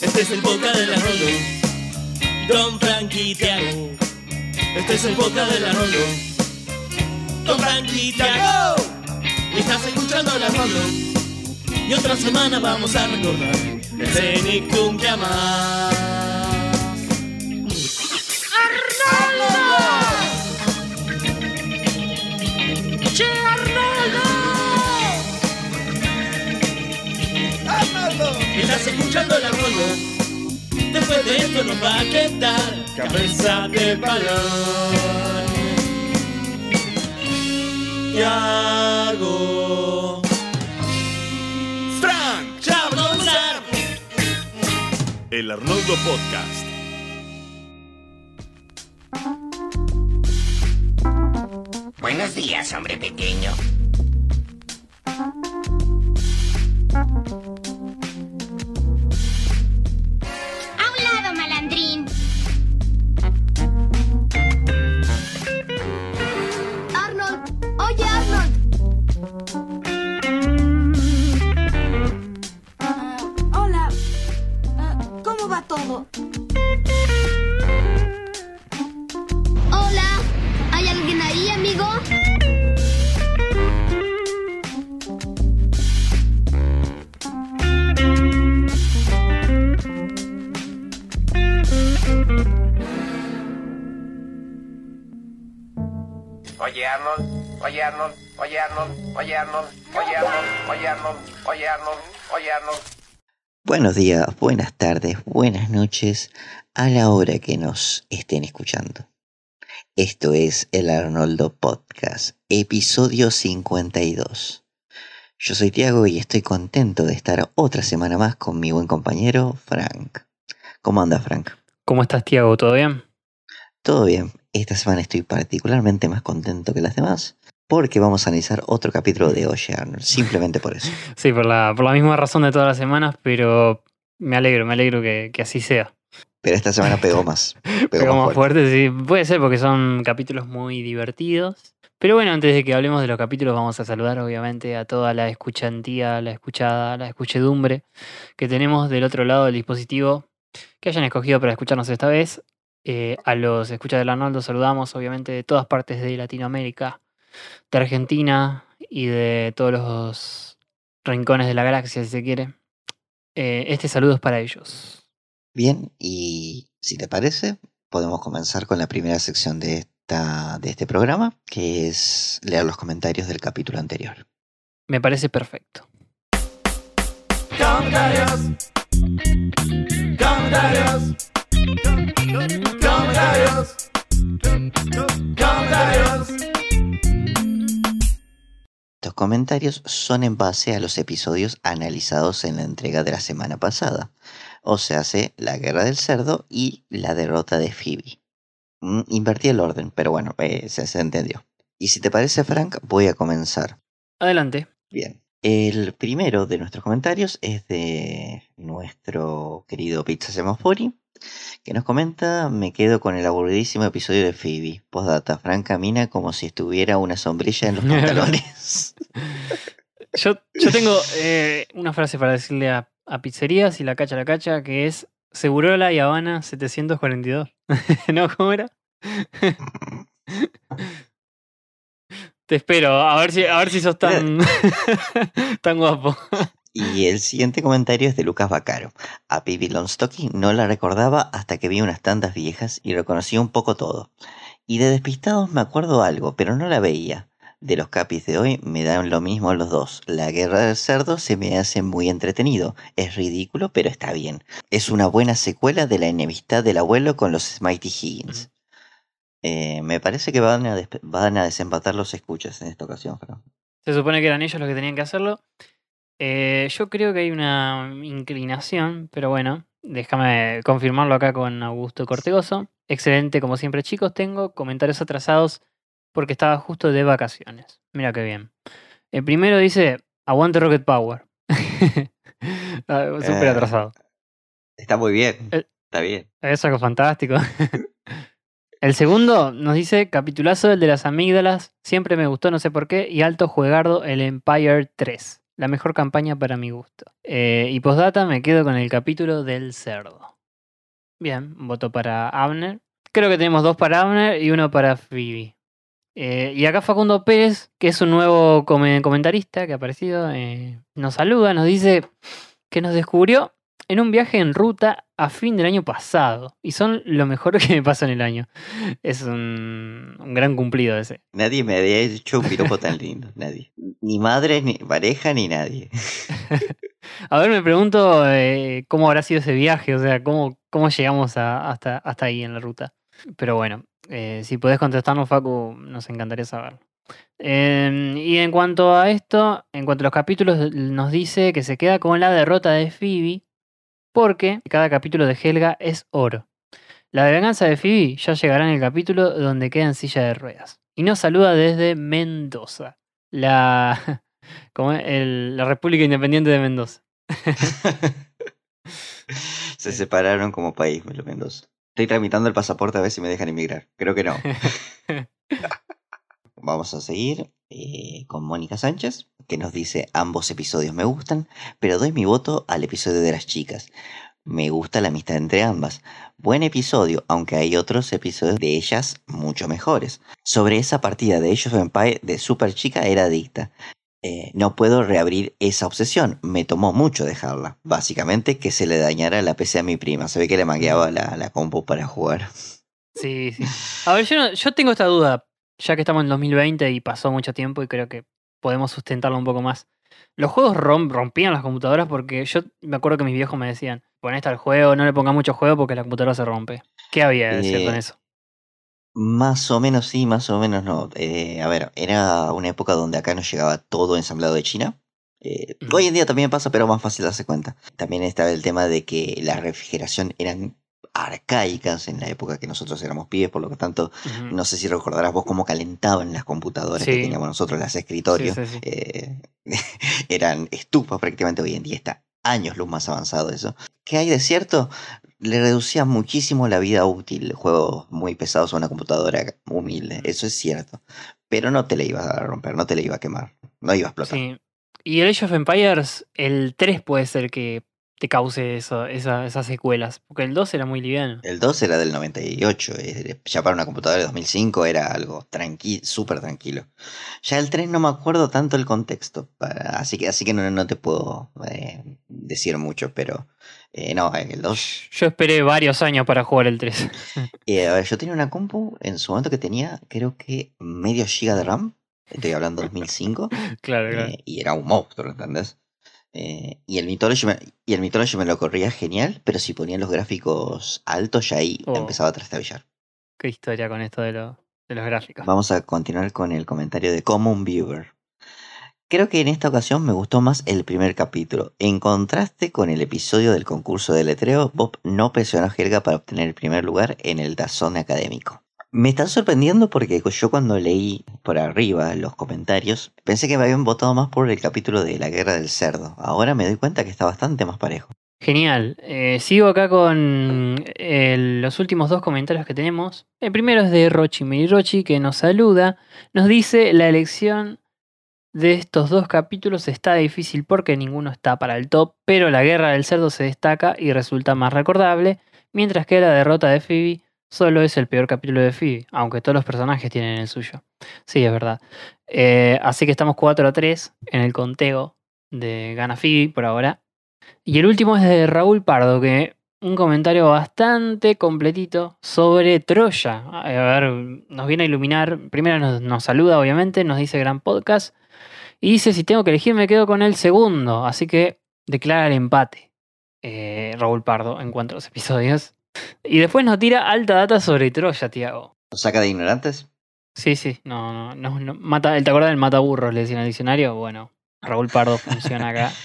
Este es el boca de la Rolo. Don Frankie Tiago. Este es el boca de la Rolo. Don Frankie Tiago. Y estás escuchando la Rolo. Y otra semana vamos a recordar el Cenicum que amás. Estás escuchando la Rolo. Después de esto nos va a quedar cabeza de balón. Tiago. Frank. Comenzar. El Arnoldo Podcast. Buenos días, hombre pequeño. Buenos días, buenas tardes, buenas noches a la hora que nos estén escuchando. Esto es el Arnoldo Podcast, episodio 52. Yo soy Tiago y estoy contento de estar otra semana más con mi buen compañero Frank. ¿Cómo anda Frank? ¿Cómo estás, Tiago? ¿Todo bien? Todo bien, esta semana estoy particularmente más contento que las demás porque vamos a analizar otro capítulo de Arnold, simplemente por eso. Sí, por la, por la misma razón de todas las semanas, pero me alegro, me alegro que, que así sea. Pero esta semana pegó más. Pegó, Pegó más más fuerte, sí. Puede ser porque son capítulos muy divertidos. Pero bueno, antes de que hablemos de los capítulos, vamos a saludar obviamente a toda la escuchantía, la escuchada, la escuchedumbre que tenemos del otro lado del dispositivo que hayan escogido para escucharnos esta vez. Eh, a los escuchas del Arnoldo saludamos obviamente de todas partes de Latinoamérica, de Argentina y de todos los rincones de la galaxia, si se quiere. Eh, este saludo es para ellos. Bien, y si te parece, podemos comenzar con la primera sección de, esta, de este programa, que es leer los comentarios del capítulo anterior. Me parece perfecto. Comentarios. Comentarios. Comentarios. Comentarios. Estos comentarios son en base a los episodios analizados en la entrega de la semana pasada, o se hace la guerra del cerdo y la derrota de Phoebe. Mm, invertí el orden, pero bueno, eh, se, se entendió. Y si te parece, Frank, voy a comenzar. Adelante. Bien. El primero de nuestros comentarios es de nuestro querido Pizza Semafori, que nos comenta, me quedo con el aburridísimo episodio de Phoebe. Postdata, Frank camina como si estuviera una sombrilla en los pantalones. Yo, yo tengo eh, una frase para decirle a, a Pizzerías y la cacha la cacha, que es Segurola y Habana 742. ¿No? ¿Cómo era? Te espero, a ver si, a ver si sos tan, tan guapo. Y el siguiente comentario es de Lucas Bacaro. A Phoebe Longstocking no la recordaba hasta que vi unas tantas viejas y reconocí un poco todo. Y de despistados me acuerdo algo, pero no la veía. De los capis de hoy me dan lo mismo los dos. La guerra del cerdo se me hace muy entretenido. Es ridículo, pero está bien. Es una buena secuela de la enemistad del abuelo con los Smitey Higgins. Eh, me parece que van a, van a desempatar los escuchas en esta ocasión, Fran. Se supone que eran ellos los que tenían que hacerlo. Eh, yo creo que hay una inclinación, pero bueno, déjame confirmarlo acá con Augusto Cortegoso. Excelente, como siempre, chicos. Tengo comentarios atrasados porque estaba justo de vacaciones. Mira qué bien. El primero dice: Aguante Rocket Power. Ah, Súper Eh. atrasado. Está muy bien. Eh. Está bien. Es algo fantástico. El segundo nos dice: Capitulazo el de las amígdalas. Siempre me gustó, no sé por qué. Y alto juegardo el Empire 3. La mejor campaña para mi gusto. Eh, y postdata me quedo con el capítulo del cerdo. Bien, voto para Abner. Creo que tenemos dos para Abner y uno para Phoebe. Eh, y acá Facundo Pérez, que es un nuevo come- comentarista que ha aparecido, eh, nos saluda, nos dice que nos descubrió en un viaje en ruta a fin del año pasado. Y son lo mejor que me pasó en el año. Es un, un gran cumplido ese. Nadie me había hecho un piropo tan lindo. Nadie. Ni madre, ni pareja, ni nadie. A ver, me pregunto eh, cómo habrá sido ese viaje, o sea, cómo, cómo llegamos a- hasta, hasta ahí en la ruta. Pero bueno, eh, si podés contestarnos, Facu, nos encantaría saberlo. Eh, y en cuanto a esto, en cuanto a los capítulos, nos dice que se queda con la derrota de Phoebe, porque cada capítulo de Helga es oro. La venganza de Phoebe ya llegará en el capítulo donde queda en silla de ruedas. Y nos saluda desde Mendoza, la, como? El- la República Independiente de Mendoza. Se separaron como país, Mendoza. Estoy tramitando el pasaporte a ver si me dejan emigrar. Creo que no. Vamos a seguir eh, con Mónica Sánchez, que nos dice ambos episodios me gustan, pero doy mi voto al episodio de las chicas. Me gusta la amistad entre ambas. Buen episodio, aunque hay otros episodios de ellas mucho mejores. Sobre esa partida de of Empire de Super Chica era adicta. Eh, no puedo reabrir esa obsesión. Me tomó mucho dejarla. Básicamente que se le dañara la PC a mi prima. Se ve que le mangueaba la, la compu para jugar. Sí, sí. A ver, yo, no- yo tengo esta duda, ya que estamos en 2020 y pasó mucho tiempo y creo que podemos sustentarlo un poco más. Los juegos rom- rompían las computadoras porque yo me acuerdo que mis viejos me decían, pon esta al juego, no le pongas mucho juego porque la computadora se rompe. ¿Qué había de cierto en Eh, eso? Más o menos sí, más o menos no. Eh, a ver, era una época donde acá nos llegaba todo ensamblado de China. Eh. Hoy en día también pasa, pero más fácil darse cuenta. También estaba el tema de que la refrigeración eran arcaicas en la época que nosotros éramos pibes, por lo que tanto, no sé si recordarás vos cómo calentaban las computadoras que teníamos nosotros, las escritorios. sí, sí. Eh, eran estufas prácticamente hoy en día está años luz más avanzado eso. ¿Qué hay de cierto? Le reducía muchísimo la vida útil juegos muy pesados a una computadora humilde, eso es cierto. Pero no te la ibas a romper, no te la iba a quemar, no iba a explotar. Y el Age of Empires, el 3 puede ser que te cause eso, esa- esas secuelas, porque el 2 era muy liviano. El 2 era del 98, eh, ya para una computadora de 2005 era algo tranqui súper tranquilo. Ya el 3 no me acuerdo tanto el contexto, para- así que, así que no, no te puedo eh, decir mucho, pero eh, no, el 2 Yo esperé varios años para jugar el 3. Eh, yo tenía una compu en su momento que tenía, creo que medio giga de RAM. Estoy hablando 2005. claro, claro. y era un monstruo, ¿entendés? Eh, y, el Mythology me, y el Mythology me lo corría genial, pero si ponían los gráficos altos, ya ahí Oh. empezaba a trastabillar. Qué historia con esto de, lo- de los gráficos. Vamos a continuar con el comentario de Common Viewer. Creo que en esta ocasión me gustó más el primer capítulo. En contraste con el episodio del concurso de letreo, Bob no presionó a Helga para obtener el primer lugar en el tazón académico. Me está sorprendiendo porque yo cuando leí por arriba los comentarios pensé que me habían votado más por el capítulo de la guerra del cerdo. Ahora me doy cuenta que está bastante más parejo. Genial. Eh, sigo acá con eh, los últimos dos comentarios que tenemos. El primero es de Rochi Mirirochi que nos saluda. Nos dice la elección de estos dos capítulos está difícil porque ninguno está para el top, pero la guerra del cerdo se destaca y resulta más recordable, mientras que la derrota de Phoebe solo es el peor capítulo de Phoebe, aunque todos los personajes tienen el suyo. Sí, es verdad. Eh, así que estamos 4 a 3 en el conteo de Gana Phoebe por ahora. Y el último es de Raúl Pardo, que un comentario bastante completito sobre Troya. A ver, nos viene a iluminar. Primero nos, saluda, obviamente, nos dice gran podcast. Y dice, si tengo que elegir, me quedo con el segundo. Así que declara el empate. eh, Raúl Pardo en cuanto a los episodios. Y después nos tira alta data sobre Troya, Tiago. ¿Lo saca de ignorantes? Sí, sí, no, no, no, no, mata, ¿te acuerdas del mataburros? Le decían al diccionario. Bueno, Raúl Pardo funciona acá.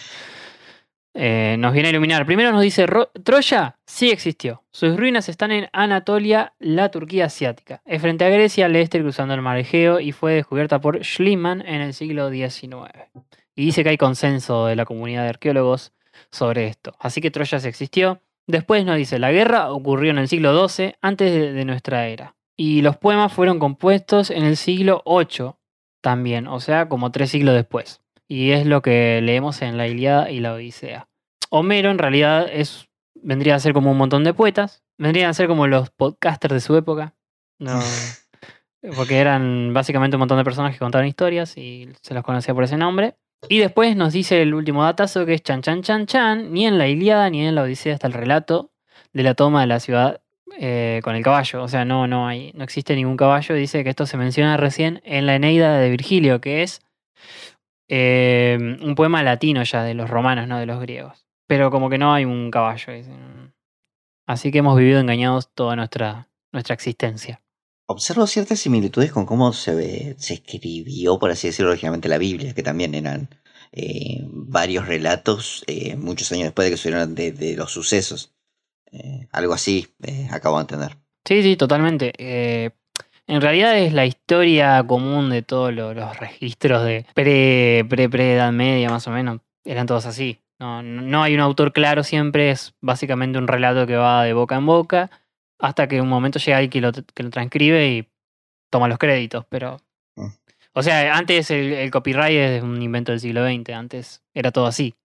Eh, nos viene a iluminar. Primero nos dice, "Ro- Troya sí existió. Sus ruinas están en Anatolia, la Turquía asiática. Es frente a Grecia, al este, cruzando el mar Egeo, y fue descubierta por Schliemann en el siglo XIX. Y dice que hay consenso de la comunidad de arqueólogos sobre esto. Así que Troya sí existió. Después nos dice, la guerra ocurrió en el siglo XII, antes de, de nuestra era. Y los poemas fueron compuestos en el siglo VIII también, o sea, como tres siglos después. Y es lo que leemos en la Ilíada y la Odisea. Homero en realidad es, vendría a ser como un montón de poetas. Vendrían a ser como los podcasters de su época. No, porque eran básicamente un montón de personas que contaban historias y se los conocía por ese nombre. Y después nos dice el último datazo que es chan chan chan chan. Ni en la Ilíada ni en la Odisea está el relato de la toma de la ciudad eh, con el caballo. O sea, no, no hay, no existe ningún caballo. Dice que esto se menciona recién en la Eneida de Virgilio, que es eh, un poema latino ya de los romanos, no de los griegos. Pero como que no hay un caballo. Así que hemos vivido engañados toda nuestra, nuestra existencia. Observo ciertas similitudes con cómo se, se escribió, por así decirlo, originalmente la Biblia, que también eran eh, varios relatos eh, muchos años después de que subieron de, de los sucesos. Eh, algo así, acabo de entender. Sí, sí, totalmente. En realidad es la historia común de todos lo- los registros de pre, pre, pre Edad Media, más o menos. Eran todos así. No no hay un autor claro siempre, es básicamente un relato que va de boca en boca, hasta que un momento llega alguien que lo, que lo transcribe y toma los créditos. Pero. Mm. O sea, antes el, el copyright es un invento del siglo XX, antes era todo así.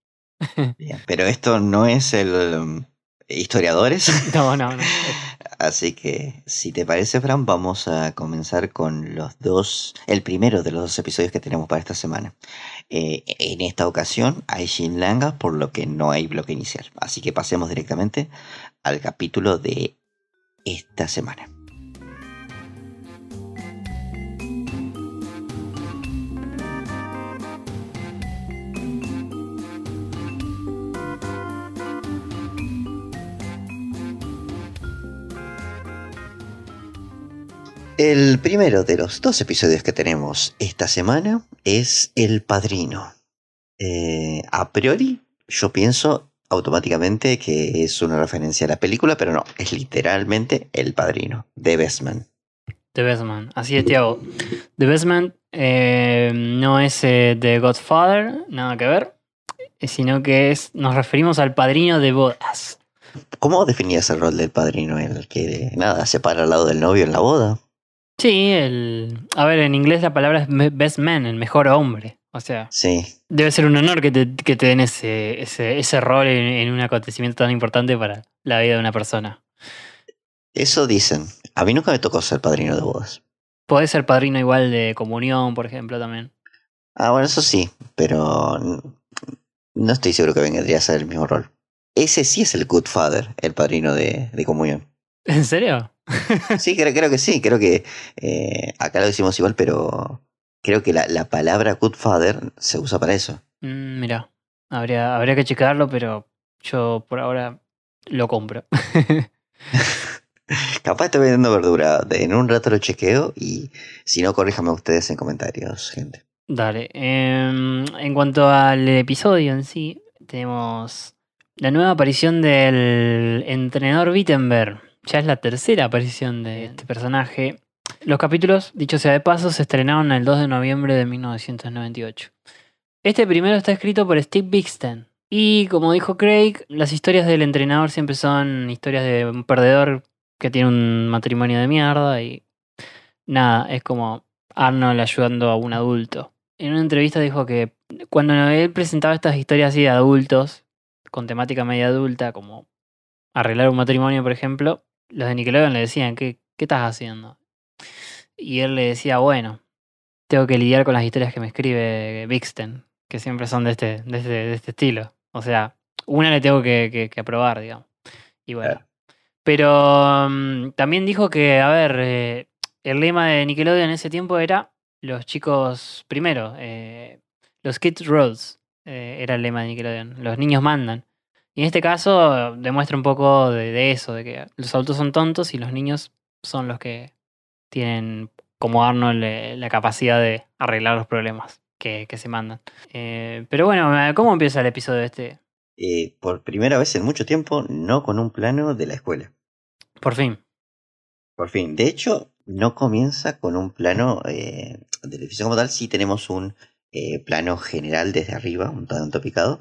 Bien, pero esto no es el um, historiadores. No, no, no. Así que, si te parece, Fran, vamos a comenzar con los dos, el primero de los dos episodios que tenemos para esta semana. Eh, en esta ocasión hay Shinlanga, por lo que no hay bloque inicial. Así que pasemos directamente al capítulo de esta semana. El primero de los dos episodios que tenemos esta semana es El Padrino. Eh, a priori, yo pienso automáticamente que es una referencia a la película, pero no, es literalmente El Padrino, de Bestman. The Bestman. Así es, Tiago. The Bestman eh, no es eh, The Godfather, nada que ver, eh, sino que es nos referimos al padrino de bodas. ¿Cómo definías el rol del padrino? El que, nada, se para al lado del novio en la boda. Sí, el... A ver, en inglés la palabra es best man, el mejor hombre. O sea, Sí, debe ser un honor que te, que te den ese, ese, ese rol en, en un acontecimiento tan importante para la vida de una persona. eso dicen. A mí nunca me tocó ser padrino de bodas. Podés ser padrino igual de comunión, por ejemplo, también. Ah, bueno, eso sí, pero no estoy seguro que vendría a ser el mismo rol. Ese sí es el Good Father, el padrino de, de comunión. ¿En serio? Sí, creo, creo que sí, creo que eh, acá lo decimos igual, pero creo que la, la palabra Good Father se usa para eso. Mm, mira, habría, habría que checarlo, pero yo por ahora lo compro. Capaz estoy vendiendo verdura, en un rato lo chequeo y si no, corríjame ustedes en comentarios, gente. Dale. em, en cuanto al episodio en sí, tenemos la nueva aparición del entrenador Wittenberg. Ya es la tercera aparición de este personaje. Los capítulos, dicho sea de paso, se estrenaron el 2 de noviembre de 1998. Este primero está escrito por Steve Bixton. Y como dijo Craig, las historias del entrenador siempre son historias de un perdedor que tiene un matrimonio de mierda y nada, es como Arnold ayudando a un adulto. En una entrevista dijo que cuando él presentaba estas historias así de adultos, con temática media adulta, como arreglar un matrimonio, por ejemplo, los de Nickelodeon le decían, ¿qué, qué estás haciendo? Y él le decía, bueno, tengo que lidiar con las historias que me escribe Bixten, que siempre son de este, de este, de este estilo. O sea, una le tengo que, que- que aprobar, digamos. Y bueno. Claro. Pero mm, también dijo que, a ver, eh, el lema de Nickelodeon en ese tiempo era los chicos primero, eh, los kids rules, eh, era el lema de Nickelodeon, los niños mandan. Y en este caso demuestra un poco de, de eso, de que los adultos son tontos y los niños son los que tienen, como Arnold, la capacidad de arreglar los problemas que, que se mandan. Eh, pero bueno, eh, ¿cómo empieza el episodio este? Eh, por primera vez en mucho tiempo, no con un plano de la escuela. Por fin. Por fin. De hecho, no comienza con un plano eh, del edificio como tal. Sí tenemos un plano general desde arriba, un tanto picado,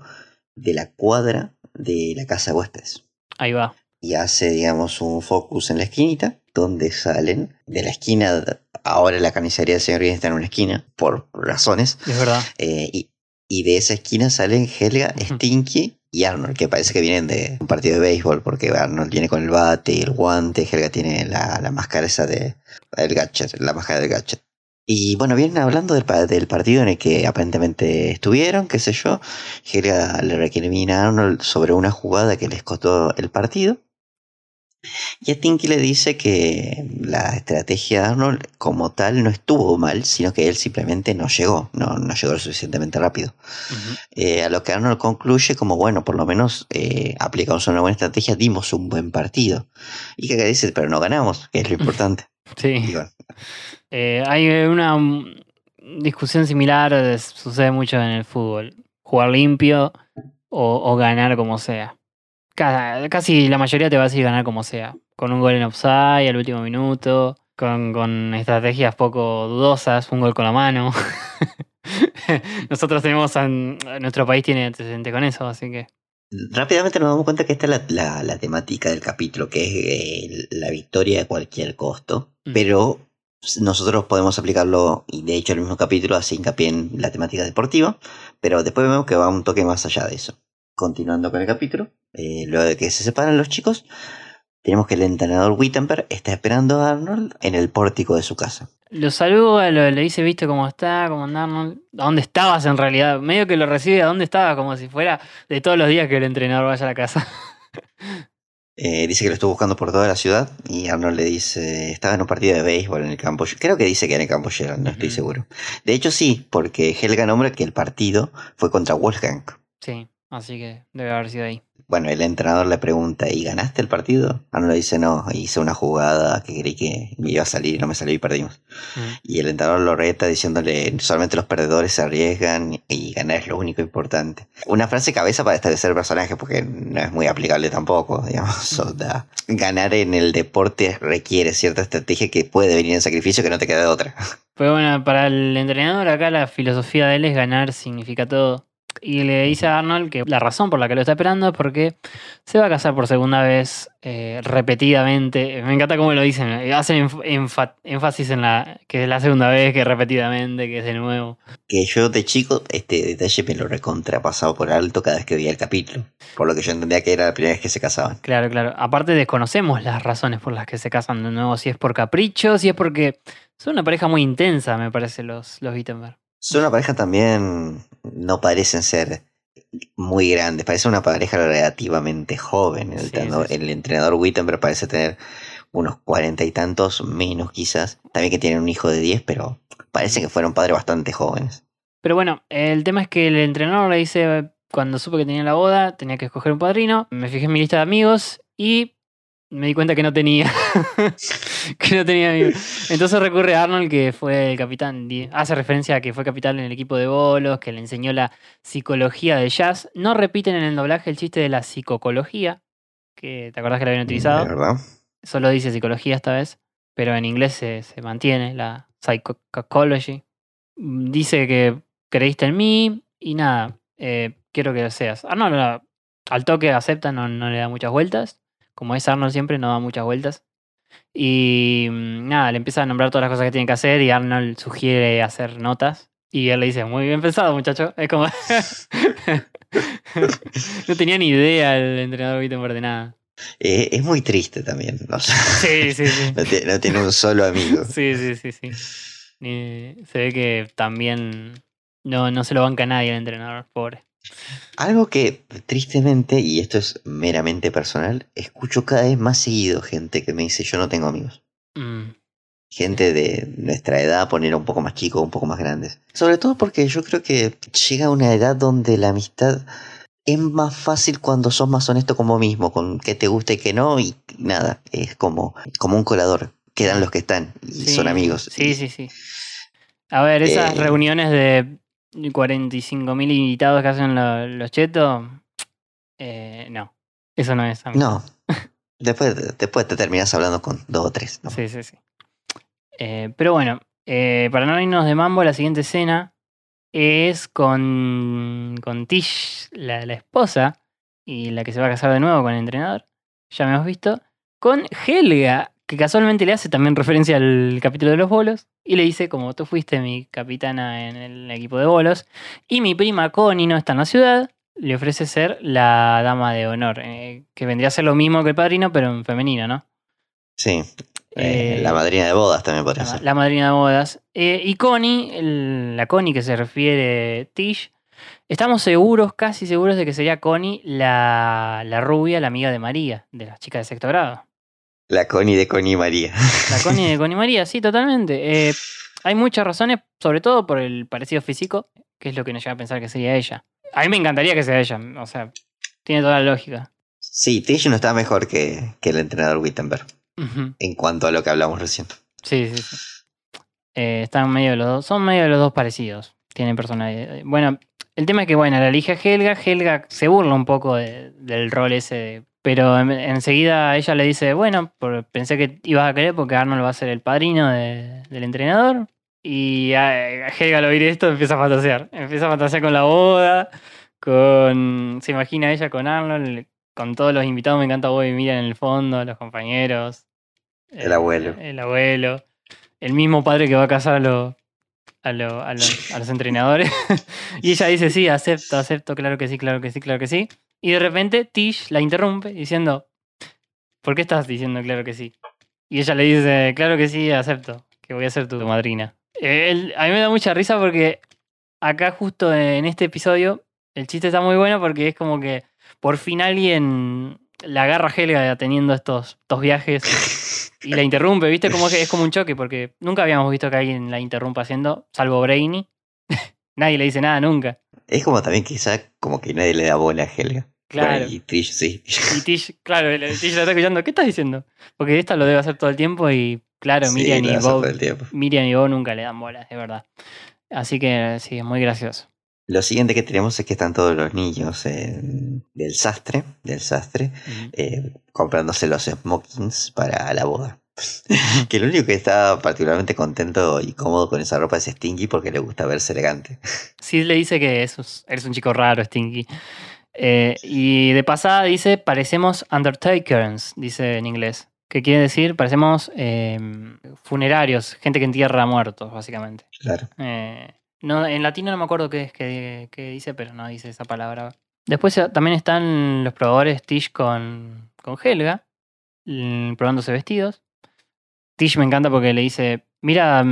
de la cuadra de la casa de huéspedes. Ahí va. Y hace, digamos, un focus en la esquinita, donde salen de la esquina. Ahora la carnicería del señor Bien está en una esquina, por razones. Es verdad. eh, y, Y de esa esquina salen Helga. Stinky y Arnold, que parece que vienen de un partido de béisbol, porque Arnold viene con el bate y el guante, Helga tiene la, la máscara esa de el gadget, la máscara del gadget. Y bueno, vienen hablando del partido en el que aparentemente estuvieron, qué sé yo. Helga le recrimina a Arnold sobre una jugada que les costó el partido. Y a Tinky le dice que la estrategia de Arnold como tal no estuvo mal, sino que él simplemente no llegó, no, no llegó lo suficientemente rápido. Eh, a lo que Arnold concluye como, bueno, por lo menos eh, aplicamos una buena estrategia, dimos un buen partido. Y que dice, pero no ganamos, que es lo importante. Sí. bueno, Eh, hay una mm, discusión similar, sucede mucho en el fútbol. Jugar limpio o, o ganar como sea. Ca- casi la mayoría te va a decir ganar como sea. Con un gol en offside al último minuto, con, con estrategias poco dudosas, un gol con la mano. Nosotros tenemos, en, nuestro país tiene antecedente con eso, así que... rápidamente nos damos cuenta que esta es la, la- la temática del capítulo, que es eh, la victoria a cualquier costo, Mm. pero nosotros podemos aplicarlo, y de hecho el mismo capítulo hace hincapié en la temática deportiva, pero después vemos que va un toque más allá de eso. Continuando con el capítulo, eh, luego de que se separan los chicos, tenemos que el entrenador Wittenberg está esperando a Arnold en el pórtico de su casa. Lo saluda, lo- le dice, viste cómo está, cómo anda Arnold? ¿A dónde estabas en realidad? Medio que lo recibe a dónde estaba, como si fuera de todos los días que el entrenador vaya a la casa. Eh, dice que lo estuvo buscando por toda la ciudad y Arnold le dice, estaba en un partido de béisbol en el campo. Creo que dice que en el campo Gerald, no estoy seguro. De hecho sí, porque Helga nombra que el partido fue contra Wolfgang. Sí, así que debe haber sido ahí. Bueno, el entrenador le pregunta, ¿y ganaste el partido? Arnold le dice, no, hice una jugada que creí que me iba a salir, no me salió y perdimos. Mm. Y el entrenador lo reta diciéndole, solamente los perdedores se arriesgan y ganar es lo único importante. Una frase cabeza para establecer el personaje porque no es muy aplicable tampoco, digamos. O sea, ganar en el deporte requiere cierta estrategia que puede venir en sacrificio que no te queda de otra. Pero bueno, para el entrenador acá la filosofía de él es ganar significa todo. Y le dice a Arnold que la razón por la que lo está esperando es porque se va a casar por segunda vez eh, repetidamente. Me encanta cómo lo dicen. eh, Hacen énfasis en la que es la segunda vez, que repetidamente, que es de nuevo. Que yo de chico, este detalle me lo recontrapasado por alto cada vez que veía el capítulo. Por lo que yo entendía que era la primera vez que se casaban. Claro, claro. Aparte desconocemos las razones por las que se casan de nuevo. Si es por capricho, si es porque son una pareja muy intensa, me parece, los, los Wittenberg. Son una pareja también, no parecen ser muy grandes, parece una pareja relativamente joven. El, Sí, entrenador, sí, sí. el entrenador Wittenberg parece tener unos cuarenta y tantos, menos quizás. También que tienen un hijo de 10, pero parece que fueron padres bastante jóvenes. Pero bueno, el tema es que el entrenador le dice, cuando supe que tenía la boda, tenía que escoger un padrino. Me fijé en mi lista de amigos y me di cuenta que no tenía. que no tenía amigos. Entonces recurre a Arnold, que fue el capitán. Hace referencia a que fue capitán en el equipo de bolos, que le enseñó la psicología del jazz. No repiten en el doblaje el chiste de la psicocología, que te acordás que lo habían utilizado. ¿Verdad? Solo dice psicología esta vez, pero en inglés se, se mantiene la psychology. Dice que creíste en mí y nada, eh, quiero que lo seas. Arnold la- al toque acepta, no, no le da muchas vueltas. Como es Arnold siempre, no da muchas vueltas. Y mm, nada, le empieza a nombrar todas las cosas que tiene que hacer y Arnold sugiere hacer notas. Y él le dice, muy bien pensado, muchacho. Es como... no tenía ni idea el entrenador Wittenberg de nada. Eh, es muy triste también. ¿no? Sí, sí, sí. no, tiene, no tiene un solo amigo. Sí, sí, sí, sí. Se ve que también no, no se lo banca nadie el entrenador, pobre. Algo que, tristemente, y esto es meramente personal, escucho cada vez más seguido gente que me dice yo no tengo amigos. Mm, gente de nuestra edad, poner un poco más chicos, un poco más grandes. Sobre todo porque yo creo que llega una edad donde la amistad es más fácil cuando sos más honesto con vos mismo, con qué te gusta y qué no, y nada, es como, como un colador. Quedan los que están y sí, son amigos. Sí, sí, sí. A ver, esas Eh, reuniones de 45.000 invitados que hacen lo- los chetos, eh, no. Eso no es. No. Después, después te terminas hablando con dos o tres. ¿no? Sí, sí, sí. Eh, pero bueno, eh, para no irnos de mambo, la siguiente escena es con, con Tish, la, la esposa, y la que se va a casar de nuevo con el entrenador. Ya me hemos visto. Con Helga, que casualmente le hace también referencia al capítulo de los bolos, y le dice, como tú fuiste mi capitana en el equipo de bolos, y mi prima Connie no está en la ciudad, le ofrece ser la dama de honor, eh, que vendría a ser lo mismo que el padrino, pero en femenino, ¿no? Sí. Eh, Eh, la madrina de bodas también podría La, ser. la madrina de bodas. Y Connie, el- la Connie que se refiere Tish, estamos seguros, casi seguros de que sería Connie la, la rubia, la amiga de María, de las chicas de sexto grado. La Connie de Connie María. La Connie de Connie María, sí, totalmente. Eh, hay muchas razones, sobre todo por el parecido físico, que es lo que nos lleva a pensar que sería ella. A mí me encantaría que sea ella, o sea, tiene toda la lógica. Sí, Tish no está mejor que, que el entrenador Wittenberg. En cuanto a lo que hablamos recién. Sí, sí, sí. Eh, están medio los dos, son medio de los dos parecidos. Tienen personalidad. Bueno, el tema es que, bueno, la elige Helga. Helga se burla un poco de- del rol ese, de- pero en- enseguida ella le dice, bueno, por- pensé que ibas a querer porque Arnold va a ser el padrino de- del entrenador. Y a, a Helga al oír esto empieza a fantasear. Empieza a fantasear con la boda, con... Se imagina ella con Arnold, con todos los invitados. Me encanta Bobby Mira en el fondo, los compañeros. El abuelo. El abuelo. El mismo padre que va a casar a, lo- a, lo- a los, a los entrenadores. y ella dice, sí, acepto, acepto, claro que sí, claro que sí, claro que sí. Y de repente Tish la interrumpe diciendo, ¿por qué estás diciendo claro que sí? Y ella le dice, claro que sí, acepto, que voy a ser tu madrina. A mí me da mucha risa porque acá justo en este episodio el chiste está muy bueno porque es como que por fin alguien la agarra a Helga teniendo estos, estos viajes y la interrumpe, ¿viste? Como que es como un choque, porque nunca habíamos visto que alguien la interrumpa haciendo, salvo Brainy. Nadie le dice nada nunca. Es como también quizá como que nadie le da bola a Helga. Claro. Y Tish sí. Y Tish, claro, el- el Tish la está escuchando. ¿Qué estás diciendo? Porque esta lo debe hacer todo el tiempo y, claro, Sí, Miriam, y Bob. Miriam y Bob nunca le dan bolas, es verdad. Así que sí, es muy gracioso. Lo siguiente que tenemos es que están todos los niños del sastre, del sastre, eh, comprándose los smokings para la boda. que el único que está particularmente contento y cómodo con esa ropa es Stinky porque le gusta verse elegante. Sid le dice que es- eres un chico raro, Stinky. Eh, y de pasada dice, parecemos Undertakers, dice en inglés. ¿Qué quiere decir? Parecemos eh, funerarios, gente que entierra muertos, básicamente. Claro. Eh, no, en latino no me acuerdo qué es que, que dice, pero no dice esa palabra. Después eh, también están los probadores Tish con, con Helga, mm, probándose vestidos. Tish me encanta porque le dice, mira,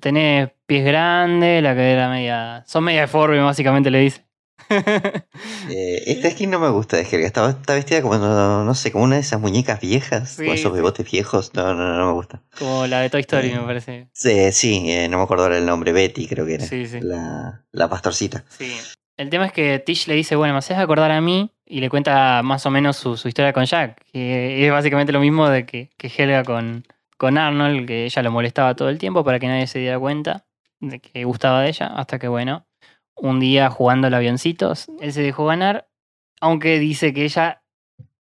tenés pies grandes, la cadera media... Son media deforme, básicamente le dice. Eh, esta skin no me gusta de Helga. Está, está vestida como, no, no sé, como una de esas muñecas viejas, Sí, con esos sí. bigotes viejos. No, no, no me gusta. Como la de Toy Story, Eh, me parece. Sí, sí, eh, no me acuerdo ahora el nombre. Betty creo que era. Sí, sí. La, la pastorcita. Sí. El tema es que Tish le dice, bueno, me haces acordar a mí y le cuenta más o menos su, su historia con Jack. Que es básicamente lo mismo de que, que Helga con, con Arnold, que ella lo molestaba todo el tiempo para que nadie se diera cuenta de que gustaba de ella. Hasta que, bueno, un día jugando al avioncitos, él se dejó ganar, aunque dice que ella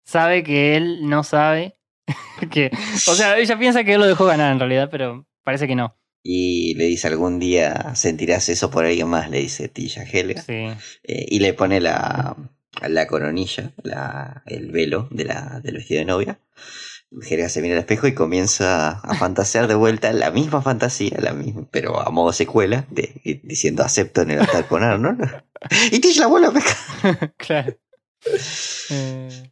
sabe que él no sabe. que, o sea, ella piensa que él lo dejó ganar en realidad, pero parece que no. Y le dice, algún día sentirás eso por alguien más, le dice Tilla Helga. Sí. Eh, y le pone la, la coronilla, la, el velo de la, del vestido de novia. Helga se mira al espejo y comienza a fantasear de vuelta la misma fantasía, la misma, pero a modo secuela, de, diciendo acepto en el altar con Arnold. y Tish la vuelve a pescar. claro. Eh,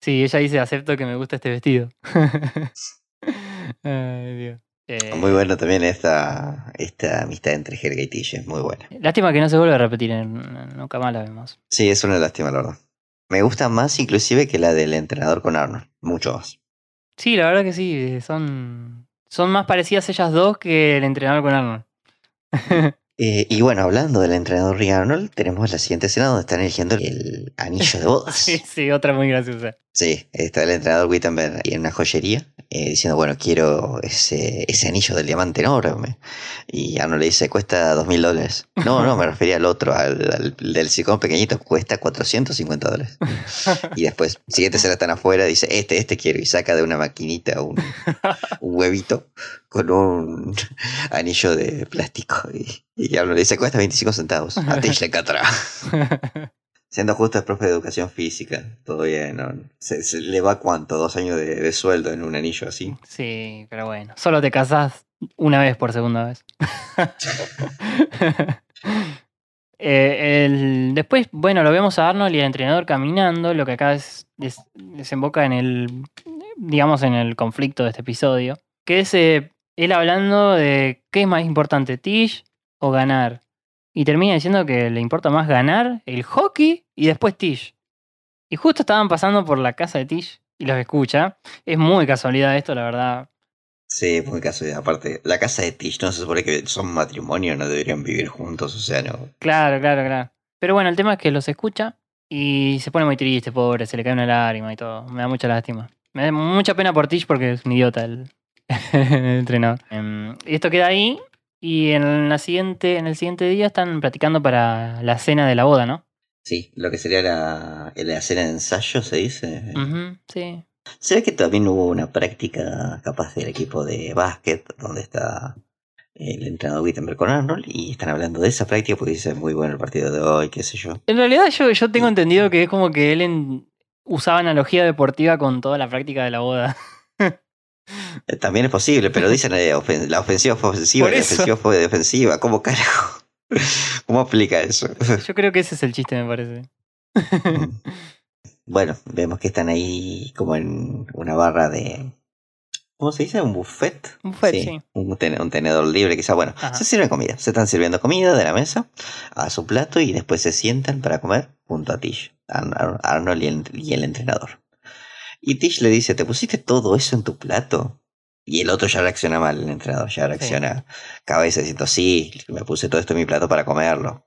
sí, ella dice, acepto que me gusta este vestido. Ay, Dios. Eh, Muy bueno también esta, esta amistad entre Helga y Tish, es muy buena. Lástima que no se vuelve a repetir, en, nunca más la vemos. Sí, es una lástima, la verdad. Me gusta más inclusive que la del entrenador con Arnold, mucho más. Sí, la verdad que sí, eh, son, son más parecidas ellas dos que el entrenador con Arnold. Eh, y bueno, hablando del entrenador Rick Arnold, tenemos la siguiente escena donde están eligiendo el anillo de bodas. sí, sí, otra muy graciosa. Sí, está el entrenador Wittenberg ahí en una joyería eh, diciendo, bueno, quiero ese, ese anillo del diamante enorme. Y Arnold le dice, cuesta dos mil dólares. No, no, me refería al otro, al, del silicón pequeñito, cuesta 450 dólares. Y después, siguiente escena están afuera, dice, este, este quiero. Y saca de una maquinita un, huevito con un anillo de plástico. Y, y Arnold le dice, cuesta 25 centavos. A Tish le. Siendo justo es profe de educación física, bien, ¿no? Se, le va cuánto, dos años de, sueldo en un anillo así. Sí, pero bueno. Solo te casás una vez por segunda vez. Eh, después, bueno, lo vemos a Arnold y al entrenador caminando, lo que acá es- des- desemboca en el, digamos, en el conflicto de este episodio, que es eh, él hablando de qué es más importante, Tish o ganar. Y termina diciendo que le importa más ganar el hockey y después Tish. Y justo estaban pasando por la casa de Tish y los escucha. Es muy casualidad esto, la verdad. Sí, muy casualidad. Aparte, la casa de Tish no se supone que son matrimonio, no deberían vivir juntos, o sea, no. Claro, claro, claro. Pero bueno, el tema es que los escucha y se pone muy triste, pobre, se le cae una lágrima y todo. Me da mucha lástima. Me da mucha pena por Tish porque es un idiota el, el entrenador. Em, y esto queda ahí y en, la siguiente, en el siguiente día están practicando para la cena de la boda, ¿no? Sí, lo que sería la, la escena de ensayo, se dice. Ujú, sí. Se ve que también hubo una práctica capaz del equipo de básquet, donde está el entrenador Wittenberg con Arnold, y están hablando de esa práctica porque dice muy bueno el partido de hoy, qué sé yo. En realidad yo, yo tengo entendido que es como que él en- usaba analogía deportiva con toda la práctica de la boda. Eh, También es posible, pero dicen eh, ofen- la ofensiva fue ofensiva, la eso. defensiva fue defensiva. ¿Cómo carajo? ¿Cómo aplica eso? Yo creo que ese es el chiste, me parece. bueno, vemos que están ahí como en una barra de. ¿Cómo se dice? ¿Un buffet? Un buffet, sí. Un, ten- un tenedor libre, quizá. Bueno, Ajá. se sirven comida. Se están sirviendo comida de la mesa a su plato y después se sientan para comer junto a Tish, Ar- Ar- Arnold y el, y el entrenador. Y Tish le dice: ¿Te pusiste todo eso en tu plato? Y el otro ya reacciona mal, el entrenador ya reacciona cabeza diciendo: Sí, me puse todo esto en mi plato para comerlo.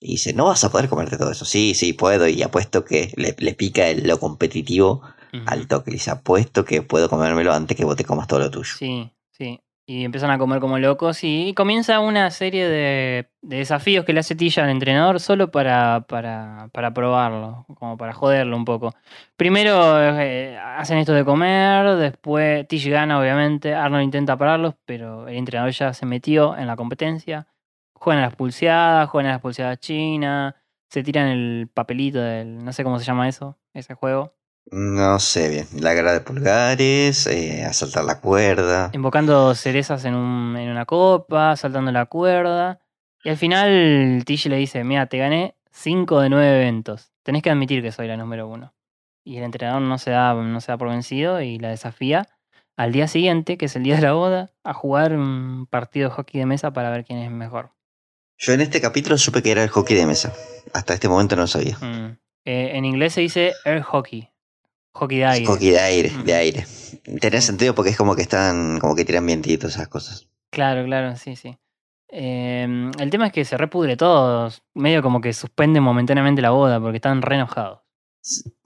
Y dice: No vas a poder comerte todo eso. Sí, sí, puedo. Y apuesto que le, le pica el- lo competitivo Ujú. al toque. Le dice: Apuesto que puedo comérmelo antes que vos te comas todo lo tuyo. Sí, sí. Y empiezan a comer como locos y comienza una serie de, de desafíos que le hace Tilla al entrenador solo para, para, para probarlo, como para joderlo un poco. Primero eh, hacen esto de comer, después Tish gana obviamente, Arnold intenta pararlos, pero el entrenador ya se metió en la competencia. Juegan a las pulseadas, juegan a las pulseadas chinas, se tiran el papelito del, no sé cómo se llama eso, ese juego. No sé bien. La guerra de pulgares, eh, a saltar la cuerda. invocando cerezas en, un- en una copa, saltando la cuerda. Y al final Tish le dice, mira, te gané 5 de 9 eventos. Tenés que admitir que soy la número uno. Y el entrenador no se da, no se da por vencido y la desafía al día siguiente, que es el día de la boda, a jugar un partido de hockey de mesa para ver quién es mejor. Yo en este capítulo supe que era el hockey de mesa. Hasta este momento no sabía. Mm. Eh, en inglés se dice air hockey. Hockey de aire. Hockey de aire, Mm. de aire. Tenía sentido porque es como que están, como que tiran vientitos esas cosas. Claro, claro, sí, sí. Eh, el tema es que se repudre todo, medio como que suspenden momentáneamente la boda porque están re enojados.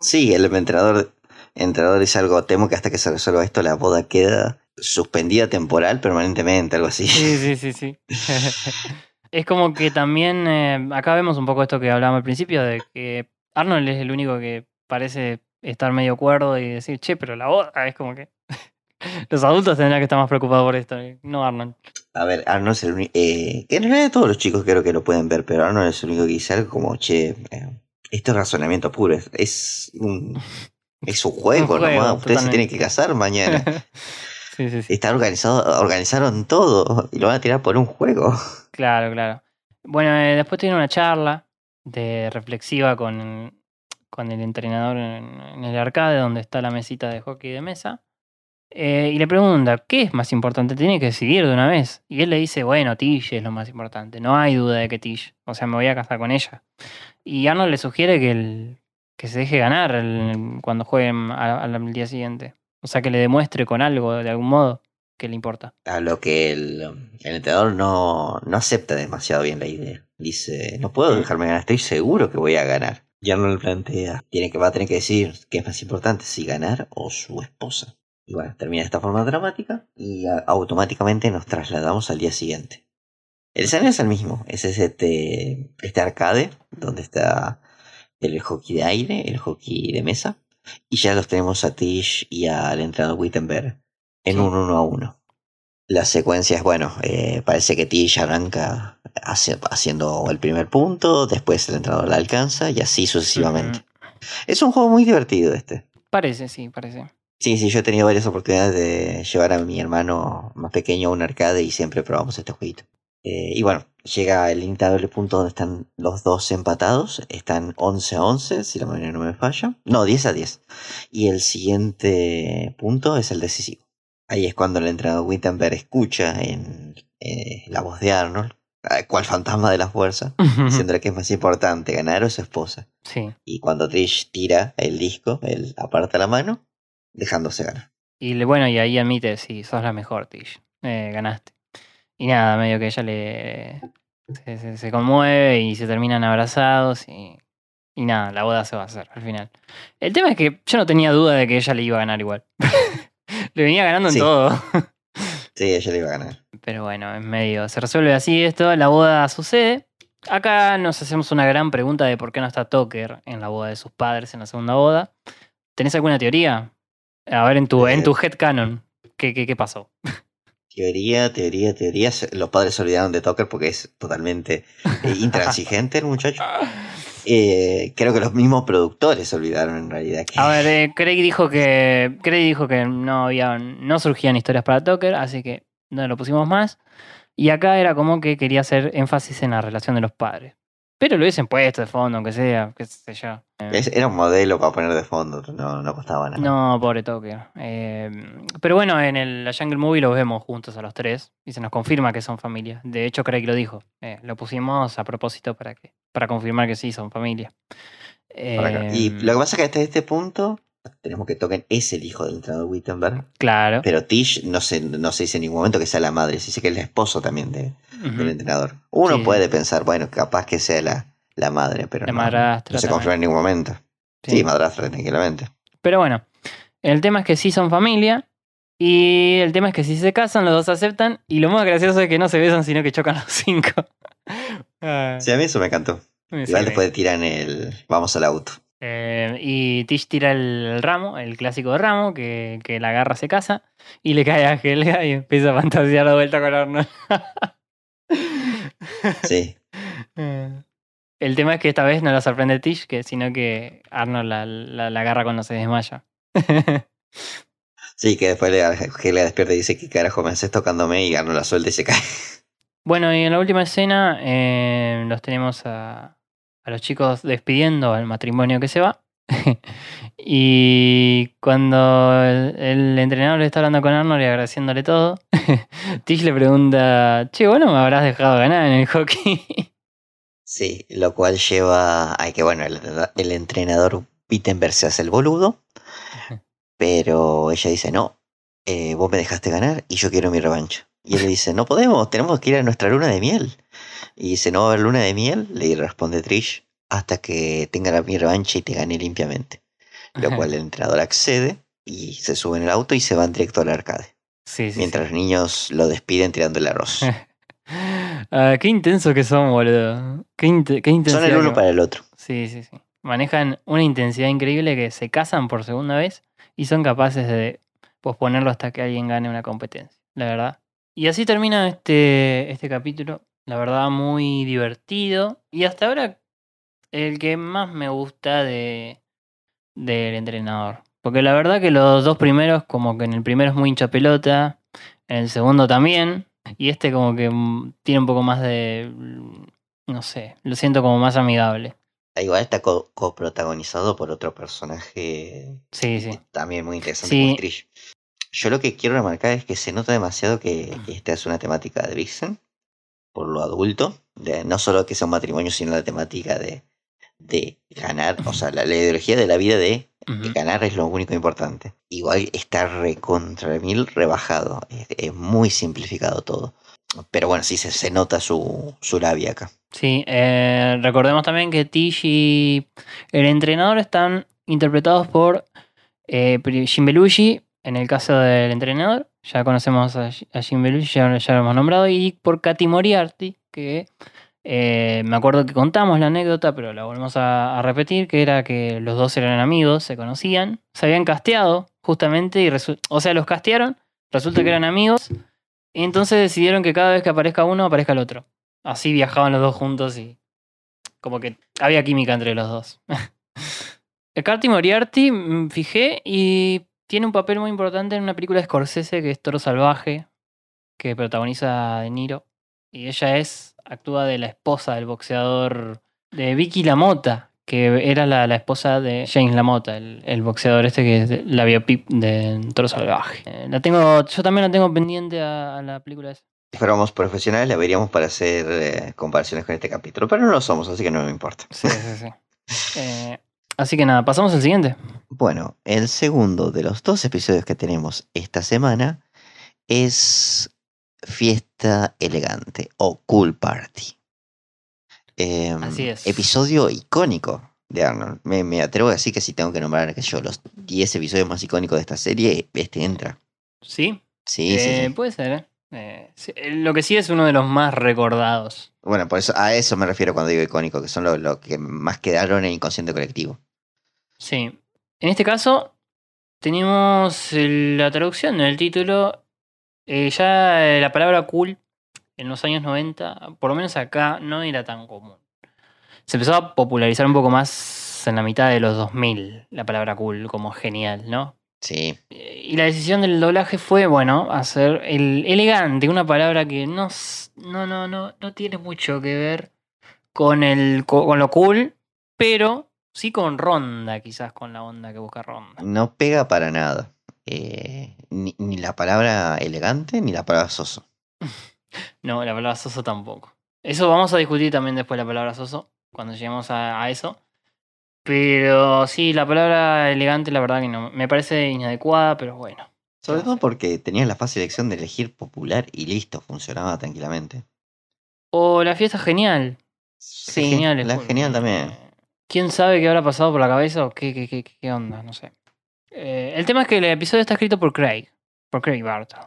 Sí, el entrenador, entrenador dice algo, temo que hasta que se resuelva esto la boda queda suspendida temporal permanentemente, algo así. Sí, sí, sí, sí. es como que también, eh, acá vemos un poco esto que hablábamos al principio, de que Arnold es el único que parece estar medio cuerdo y decir, che, pero la boda es como que... Los adultos tendrán que estar más preocupados por esto, no Arnold. A ver, Arnold es el único, eh, que en realidad todos los chicos creo que lo pueden ver, pero Arnold es el único que dice algo como, che, eh, esto es razonamiento puro, es, es un, es un juego, Un juego, nomás, ustedes se tienen que casar mañana. sí, sí, sí. Está organizado, organizaron todo y lo van a tirar por un juego. Claro, claro. Bueno, eh, después tiene una charla de reflexiva con, con el entrenador en, el arcade donde está la mesita de hockey de mesa. Eh, y le pregunta, ¿qué es más importante? Tiene que decidir de una vez. Y él le dice, bueno, Tish es lo más importante. No hay duda de que Tish. O sea, me voy a casar con ella. Y Arnold le sugiere que, el- que se deje ganar cuando jueguen al día siguiente. O sea, que le demuestre con algo, de algún modo, que le importa. A lo que el, el entrenador no, no acepta demasiado bien la idea. Dice, no puedo dejarme ganar, estoy seguro que voy a ganar. Y Arnold plantea, tiene que, va a tener que decir qué es más importante, si ganar o su esposa. Y bueno, termina de esta forma dramática y a- automáticamente nos trasladamos al día siguiente. El escenario es el mismo, es este, este arcade donde está el hockey de aire, el hockey de mesa. Y ya los tenemos a Tish y al entrenador Wittenberg en Sí. un uno a uno. La secuencia es, bueno, eh, parece que Tish arranca hace- haciendo el primer punto, después el entrenador la alcanza y así sucesivamente. Es un juego muy divertido este. Parece, sí, parece. Sí, sí, yo he tenido varias oportunidades de llevar a mi hermano más pequeño a un arcade y siempre probamos este jueguito. Eh, y bueno, llega el inevitable punto donde están los dos empatados. Están 11 a 11, si la memoria no me falla. No, 10 a 10. Y el siguiente punto es el decisivo. Ahí es cuando el entrenador Wittenberg escucha en eh, la voz de Arnold, eh, cual fantasma de la fuerza, diciéndole que es más importante ganar o su esposa. Sí. Y cuando Trish tira el disco, él aparta la mano, dejándose ganar. Y bueno, y ahí admite, sí, sos la mejor, Tish. Eh, ganaste. Y nada, medio que ella le. Se, se- se conmueve y se terminan abrazados y. Y nada, la boda se va a hacer al final. El tema es que yo no tenía duda de que ella le iba a ganar igual. le venía ganando en todo. Sí, ella le iba a ganar. Pero bueno, es medio. Se resuelve así esto, la boda sucede. Acá nos hacemos una gran pregunta de por qué no está Tucker en la boda de sus padres en la segunda boda. ¿Tenés alguna teoría? A ver, en tu, en Eh. tu headcanon, ¿qué, qué, qué pasó? Teoría, teoría, teoría. Los padres se olvidaron de Tucker porque es totalmente eh, intransigente el muchacho. Eh, creo que los mismos productores se olvidaron en realidad. Que... A ver, eh, Craig dijo que. Craig dijo que no había. no surgían historias para Tucker, así que no lo pusimos más. Y acá era como que quería hacer énfasis en la relación de los padres. Pero lo hubiesen puesto de fondo, aunque sea, qué sé yo. Eh, era un modelo para poner de fondo, no, no costaba nada. No, pobre. Eh, pero bueno, en el la Jungle Movie los vemos juntos a los tres y se nos confirma que son familia. De hecho, Craig lo dijo. Eh, lo pusimos a propósito para que para confirmar que sí son familia. Y Eh, lo que pasa es que hasta este punto tenemos que Tucker es el hijo del entrenador Wittenberg. Claro. Pero Tish no se, no se dice en ningún momento que sea la madre, se dice que es el esposo también de, del entrenador. Uno Sí, puede pensar, bueno, capaz que sea la, la madre, pero La no, madrastra no se confirma en ningún momento. Sí, Sí. madrastra, tranquilamente. Pero bueno, el tema es que sí son familia. Y el tema es que si se casan, los dos aceptan. Y lo más gracioso es que no se besan, sino que chocan los cinco. Ah, Sí, a mí eso me encantó. Igual sirve. después tiran el vamos al auto. Eh, y Tish tira el ramo, el clásico de ramo, que, que la agarra, se casa. Y le cae a Helga y empieza a fantasear de vuelta con Arnold. Sí, Eh, el tema es que esta vez no la sorprende Tish, que, sino que Arnold la, la- la agarra cuando se desmaya. sí, que después le, Helga despierta y dice, ¿qué carajo me haces tocándome? Y Garno la suelta y se cae. Bueno, y en la última escena eh, los tenemos a, a los chicos despidiendo al matrimonio que se va. y cuando el, el entrenador le está hablando con Arnold y agradeciéndole todo, Tish le pregunta, che, bueno, me habrás dejado ganar en el hockey. Sí, lo cual lleva a que, bueno, el, el entrenador Wittenberg se hace el boludo, pero ella dice, no, eh, vos me dejaste ganar y yo quiero mi revancha. Y él le dice, no podemos, tenemos que ir a nuestra luna de miel. Y dice, no va a haber luna de miel, le responde Trish, hasta que tenga la- mi revancha y te gane limpiamente. Lo cual el entrenador accede y se sube en el auto y se van directo al arcade. sí, sí. Mientras los niños lo despiden tirando el arroz. Ah, qué intenso que son, boludo. Qué, qué intensidad. Son el uno que- para el otro. Sí, sí, sí. Manejan una intensidad increíble que se casan por segunda vez y son capaces de posponerlo hasta que alguien gane una competencia, la verdad. Y así termina este, este capítulo, la verdad muy divertido y hasta ahora el que más me gusta de del entrenador. Porque la verdad que los dos primeros, como que en el primero es muy hincha pelota, en el segundo también, y este como que mm, tiene un poco más de, mm, no sé, lo siento como más amigable. Igual está co- coprotagonizado por otro personaje Sí, sí. también muy interesante Sí. como. Yo lo que quiero remarcar es que se nota demasiado que esta es una temática de Vixen, por lo adulto, de, no solo que sea un matrimonio, sino la temática de, de ganar, o sea, la, la ideología de la vida de ganar es lo único importante. Igual está recontra mil rebajado, es, es muy simplificado todo. Pero bueno, sí se, se nota su, su labia acá. Sí, eh, recordemos también que Tish y el entrenador están interpretados por eh, Jim Belushi, en el caso del entrenador, ya conocemos a, Ji- a Jim Belushi, ya, lo hemos nombrado, y por Katy Moriarty, que eh, me acuerdo que contamos la anécdota, pero la volvemos a, repetir, que era que los dos eran amigos, se conocían, se habían casteado justamente, y o sea, los castearon, resulta que eran amigos, Entonces decidieron que cada vez que aparezca uno, aparezca el otro. Así viajaban los dos juntos y como que había química entre los dos. Carty Moriarty, me fijé, y tiene un papel muy importante en una película de Scorsese que es Toro Salvaje, que protagoniza De Niro. Y ella es, actúa de la esposa del boxeador de Vicky Lamota, que era la, la esposa de James Lamota, el, el boxeador este que es de- la biopip de Toro Salvaje. Eh, la tengo, yo también la tengo pendiente a, a la película esa. Si fuéramos profesionales, la veríamos para hacer eh, comparaciones con este capítulo, pero no lo somos, así que no me importa. Sí, sí, sí. Eh, así que nada, pasamos al siguiente. Bueno, el segundo de los dos episodios que tenemos esta semana es Fiesta Elegante o Cool Party. Em, Así es. Episodio icónico de Arnold. Me, me atrevo a decir que si tengo que nombrar que yo los 10 episodios más icónicos de esta serie, este entra. ¿Sí? Sí, sí, Eh, sí. Puede ser, ¿eh? Eh, eh, Lo que sí es uno de los más recordados. Bueno, por eso a eso me refiero cuando digo icónico, que son los lo que más quedaron en el inconsciente colectivo. Sí. En este caso, tenemos la traducción del título. Eh, ya la palabra cool en los años 90, por lo menos acá, no era tan común. Se empezó a popularizar un poco más en la mitad de los 2000, la palabra cool como genial, ¿no? Sí, Eh, Y la decisión del doblaje fue, bueno, hacer el elegante, una palabra que no, no, no, no, no tiene mucho que ver con, el, co- con lo cool, pero sí con ronda, quizás con la onda que busca ronda. no pega para nada. Eh, ni, ni la palabra elegante ni la palabra soso. No, la palabra soso tampoco. Eso vamos a discutir también después la palabra soso, cuando lleguemos a, a eso. Pero sí, la palabra elegante, la verdad que no. Me parece inadecuada, pero bueno. Sobre todo porque tenías la fácil elección de elegir popular y listo, funcionaba tranquilamente. O la fiesta genial. Sí, genial. es la cool. genial también. ¿Quién sabe qué habrá pasado por la cabeza o qué, qué, qué, qué onda? No sé. Eh, el tema es que el episodio está escrito por Craig, por Craig Bartle.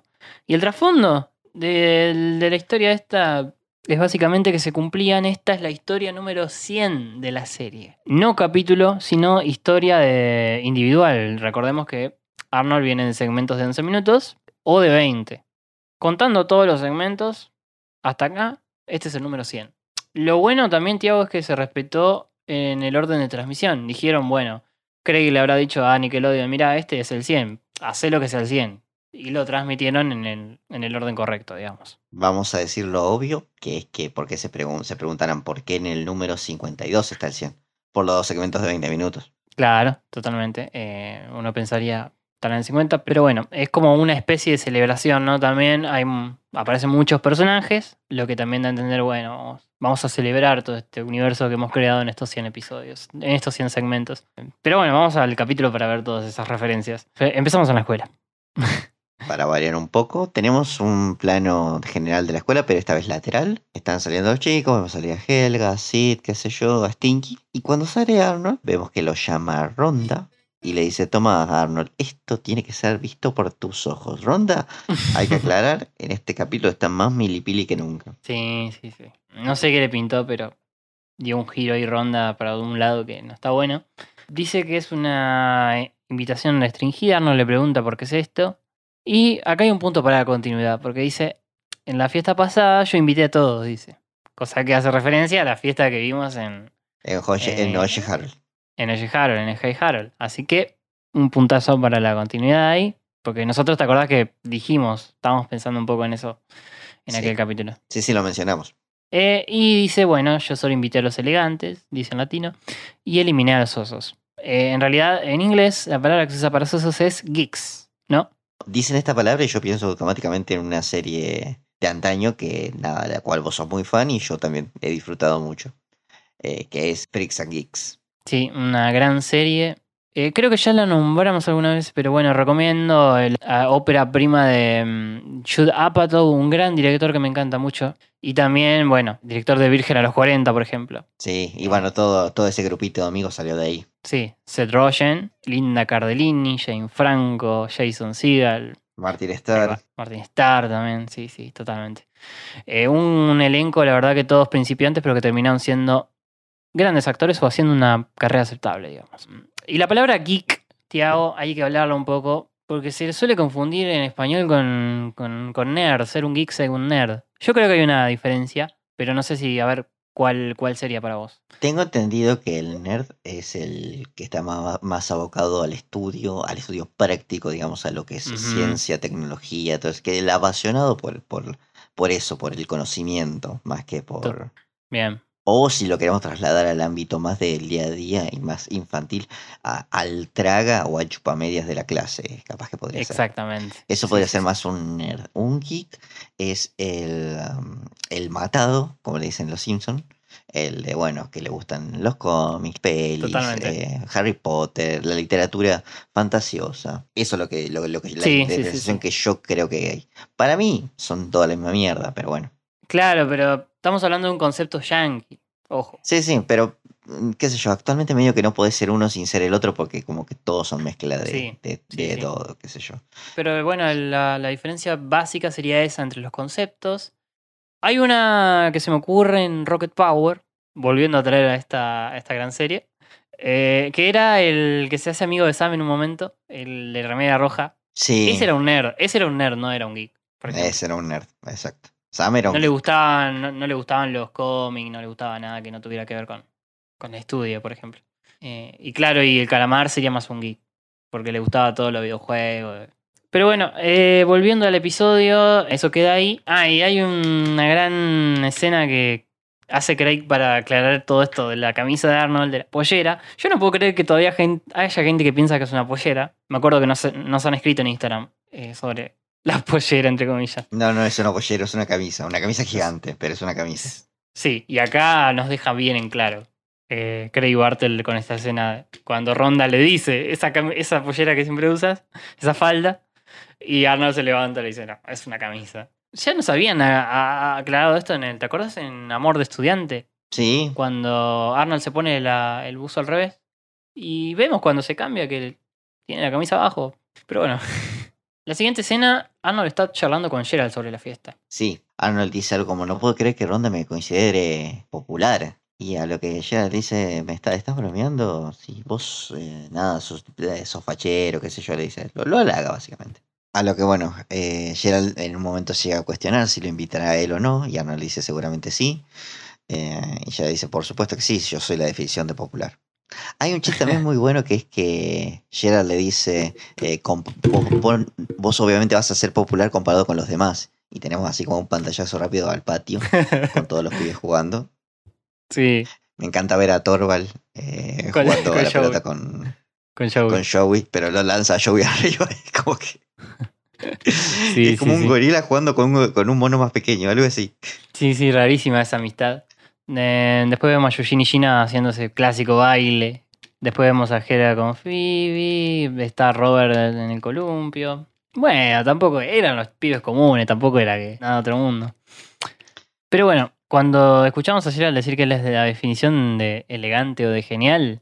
Y el trasfondo de, de la historia esta es básicamente que se cumplían, esta es la historia número 100 de la serie. No capítulo, sino historia de individual. Recordemos que Arnold viene en segmentos de 11 minutos o de 20. Contando todos los segmentos, hasta acá, este es el número 100. Lo bueno también, Tiago, es que se respetó en el orden de transmisión. Dijeron, bueno, Craig le habrá dicho a Nickelodeon, mira, este es el 100, hacé lo que sea el 100. Y lo transmitieron en el, en el orden correcto, digamos. Vamos a decir lo obvio, que es que porque se, pregun- se preguntarán por qué en el número 52 está el 100. Por los dos segmentos de 20 minutos. Claro, totalmente. Eh, uno pensaría estar en el 50, pero bueno, es como una especie de celebración, ¿no? También hay, aparecen muchos personajes, lo que también da a entender, bueno, vamos a celebrar todo este universo que hemos creado en estos 100 episodios, en estos 100 segmentos. Pero bueno, vamos al capítulo para ver todas esas referencias. Fe- Empezamos en la escuela. Para variar un poco, tenemos un plano general de la escuela, pero esta vez lateral. Están saliendo los chicos, vemos salir a Helga, Sid, qué sé yo, a Stinky. Y cuando sale Arnold, vemos que lo llama Ronda y le dice, toma Arnold, esto tiene que ser visto por tus ojos. Ronda, hay que aclarar, en este capítulo está más milipili que nunca. Sí, sí, sí. No sé qué le pintó, pero dio un giro y ronda para un lado que no está bueno. Dice que es una invitación restringida, no le pregunta por qué es esto. Y acá hay un punto para la continuidad, porque dice, en la fiesta pasada yo invité a todos, dice. Cosa que hace referencia a la fiesta que vimos en, En, Oye, en Eh, Oye Harold. en Oye Harold, en el Hey Harold. Así que un puntazo para la continuidad ahí, porque nosotros te acordás que dijimos, estábamos pensando un poco en eso en Sí. aquel capítulo. Sí, sí, lo mencionamos. Eh, y dice, bueno, yo solo invité a los elegantes, dice en latino, y eliminé a los osos. Eh, en realidad, en inglés, la palabra que se usa para osos es geeks, ¿no? Dicen esta palabra y yo pienso automáticamente en una serie de antaño que, nada, de la cual vos sos muy fan y yo también he disfrutado mucho. eh, que es Freaks and Geeks. Sí, una gran serie. Eh, creo que ya la nombramos alguna vez, pero bueno, recomiendo la ópera prima de mm, Judd Apatow, un gran director que me encanta mucho. Y también, bueno, director de Virgen a los 40, por ejemplo. Sí, y bueno, todo, todo ese grupito de amigos salió de ahí. Sí, Seth Rogen, Linda Cardellini, Jane Franco, Jason Segel, Martin Ahí Starr. Martin Starr también, sí, sí, totalmente. Eh, un elenco, la verdad que todos principiantes, pero que terminaron siendo grandes actores o haciendo una carrera aceptable, digamos. Y la palabra geek, Tiago, hay que hablarlo un poco Porque se le suele confundir en español con, con, con nerd, ser un geek según nerd. Yo creo que hay una diferencia, pero no sé si, a ver, cuál, cuál sería para vos. Tengo entendido que el nerd es el que está más, más abocado al estudio, al estudio práctico, digamos, a lo que es ciencia, tecnología, entonces que el apasionado por, por, por eso, por el conocimiento, más que por... Bien. O si lo queremos trasladar al ámbito más del día a día y más infantil, a- al traga o al chupamedias de la clase, capaz que podría ser. Exactamente. Eso podría sí, ser sí. más un nerd. Un geek es el, um, el matado, como le dicen los Simpsons. El de, bueno, que le gustan los cómics, pelis, eh, Harry Potter, la literatura fantasiosa. Eso es lo que, lo, lo que la sí. que yo creo que hay. Para mí son toda la misma mierda, pero bueno. Claro, pero estamos hablando de un concepto yankee. Ojo. Sí, sí, pero mm, qué sé yo, actualmente medio que no puede ser uno sin ser el otro porque como que todos son mezcla de, Sí, de, sí, de sí. todo, qué sé yo. Pero bueno, la, la diferencia básica sería esa entre los conceptos. Hay una que se me ocurre en Rocket Power, volviendo a traer a esta, a esta gran serie, eh, que era el que se hace amigo de Sam en un momento, el de Remedia Roja. Sí, Ese era un nerd, ese era un nerd, no era un geek. ese era un nerd, exacto. No le gustaban, no, le gustaban los cómics, no le gustaba nada que no tuviera que ver con, con el estudio, por ejemplo. Eh, y claro, y el calamar sería más un geek, porque le gustaba todo los videojuegos. Pero bueno, eh, volviendo al episodio, eso queda ahí. Ah, y hay una gran escena que hace Craig para aclarar todo esto de la camisa de Arnold, de la pollera. Yo no puedo creer que todavía haya gente que piensa que es una pollera. Me acuerdo que nos, nos han escrito en Instagram eh, sobre la pollera, entre comillas. No, no es una pollera, es una camisa. Una camisa gigante, pero es una camisa. Sí, y acá nos deja bien en claro. Eh, Craig Bartel con esta escena, cuando Ronda le dice esa, esa pollera que siempre usas, esa falda, y Arnold se levanta y le dice, no, es una camisa. Ya nos habían aclarado esto en el, ¿te acuerdas? En Amor de Estudiante, Sí, cuando Arnold se pone la- el buzo al revés, y vemos cuando se cambia que tiene la camisa abajo. Pero bueno, la siguiente escena, Arnold está charlando con Gerald sobre la fiesta. sí. Arnold dice algo como, no puedo creer que Ronda me considere popular. Y a lo que Gerald dice, ¿me está, estás bromeando? Si vos, eh, nada, sos, eh, sos fachero, qué sé yo, le dice. Lo, lo halaga, básicamente. A lo que, bueno, eh, Gerald en un momento llega a cuestionar si lo invitará a él o no. Y Arnold dice seguramente sí. Eh, y ella dice, por supuesto que sí, yo soy la definición de popular. Hay un chiste también muy bueno que es que Gerald le dice, eh, vos, obviamente vas a ser popular comparado con los demás. Y tenemos así como un pantallazo rápido al patio con todos los pibes jugando. Sí, Me encanta ver a Torval eh, Con- jugando con a la Joey. pelota con, con Joey. con Joey, pero lo lanza a Joey arriba. Es como que Sí, es como sí, un sí. gorila jugando con un, con un mono más pequeño, algo así. Sí, sí, rarísima esa amistad. Eh, después vemos a Yujin y Gina haciendo ese clásico baile. Después vemos a Hera con Phoebe. Está Robert en el columpio. Bueno, tampoco eran los pibes comunes, tampoco era que nada de otro mundo. Pero bueno, cuando escuchamos a Gerald decir que él es de la definición de elegante o de genial,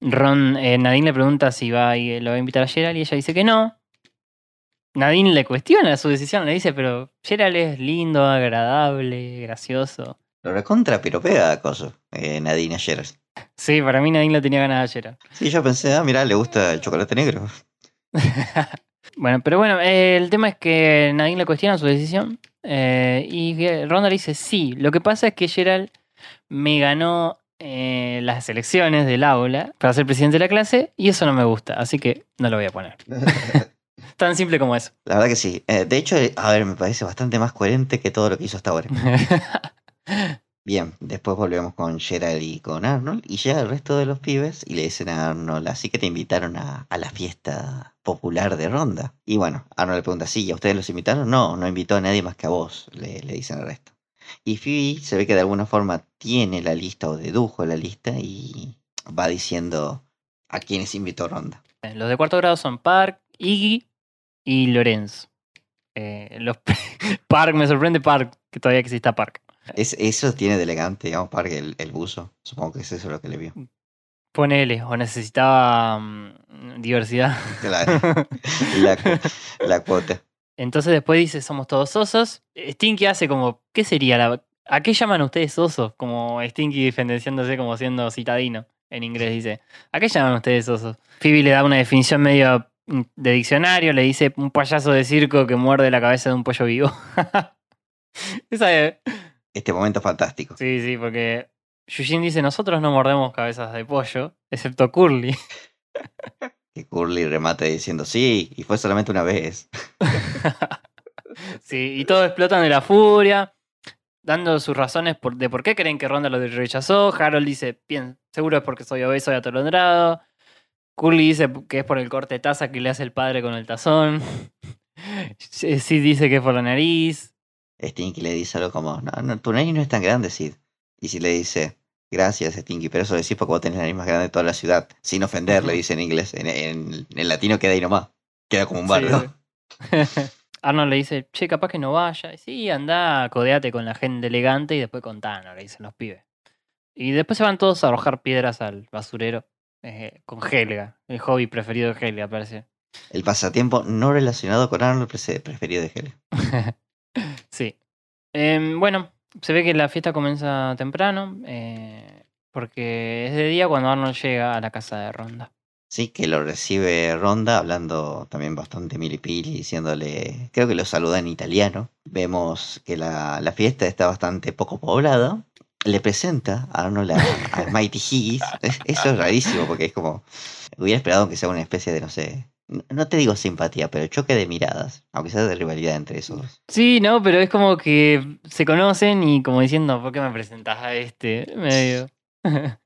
Ron, eh, Nadine le pregunta si va y lo va a invitar a Gerald y ella dice que no. Nadine le cuestiona su decisión, le dice, pero Gerald es lindo, agradable, gracioso. Lo recontra piropea a Coso, eh, Nadine ayer. Sí, para mí Nadine lo tenía ganas de Gerald. Sí, yo pensé, ah, mirá, le gusta el chocolate negro. Bueno, pero bueno, eh, el tema es que Nadine le cuestiona su decisión eh, y Ronda le dice, sí, lo que pasa es que Gerald me ganó eh, las elecciones del aula para ser presidente de la clase y eso no me gusta, así que no lo voy a poner. Tan simple como eso. La verdad que sí. Eh, de hecho, a ver, me parece bastante más coherente que todo lo que hizo hasta ahora. Bien, después volvemos con Gerald y con Arnold y llega el resto de los pibes y le dicen a Arnold, así que te invitaron a, a la fiesta popular de Ronda. Y bueno, Arnold le pregunta, sí, ¿y a ustedes los invitaron? No, no invitó a nadie más que a vos, le, le dicen el resto. Y Phoebe se ve que de alguna forma tiene la lista o dedujo la lista y va diciendo a quienes invitó Ronda. Los de cuarto grado son Park, Iggy y Lorenzo. Eh, los Park, me sorprende Park, que todavía exista Park. Es, eso tiene de elegante, digamos, para que el, el buzo. Supongo que es eso lo que le vio. Ponele, o necesitaba mm, diversidad. Claro, la, la cuota. Entonces después dice, somos todos osos. Stinky hace como, ¿qué sería la... ¿A qué llaman ustedes osos? Como Stinky diferenciándose como siendo citadino. En inglés dice, ¿a qué llaman ustedes osos? Phoebe le da una definición medio de diccionario, le dice un payaso de circo que muerde la cabeza de un pollo vivo. Esa es- Este momento fantástico. Sí, sí, porque Yujin dice, nosotros no mordemos cabezas de pollo, excepto Curly. Que Curly remate diciendo, sí, y fue solamente una vez. sí, y todos explotan de la furia, dando sus razones por- de por qué creen que Ronda lo rechazó. Harold dice, bien, seguro es porque soy obeso y atolondrado. Curly dice que es por el corte de taza que le hace el padre con el tazón. Sí dice que es por la nariz. Stinky le dice algo como, no, no, tu nariz no es tan grande, Sid. Y si le dice, gracias, Stinky, pero eso lo decís porque vos tenés la nariz más grande de toda la ciudad. Sin ofender, le dice en inglés. En, en- en latino queda ahí nomás. Queda como un Sí, bardo. Arnold le dice, che, capaz que no vaya. Y Sí, anda, codeate con la gente elegante y después contanos, le dicen los pibes. Y después se van todos a arrojar piedras al basurero eh, con Helga, el hobby preferido de Helga, parece. El pasatiempo no relacionado con Arnold prese- preferido de Helen. Em, bueno, se ve que la fiesta comienza temprano, eh, porque es de día cuando Arnold llega a la casa de Ronda. Sí, que lo recibe Ronda hablando también bastante milipili, diciéndole, creo que lo saluda en italiano. Vemos que la, la fiesta está bastante poco poblada. Le presenta a Arnold a, a Mighty Higgis. Es- Eso es rarísimo porque es como, hubiera esperado que sea una especie de, no sé, no- te digo simpatía, pero choque de miradas, aunque sea de rivalidad entre esos dos. Sí, no, pero es como que se conocen y como diciendo, ¿por qué me presentas a este? Medio.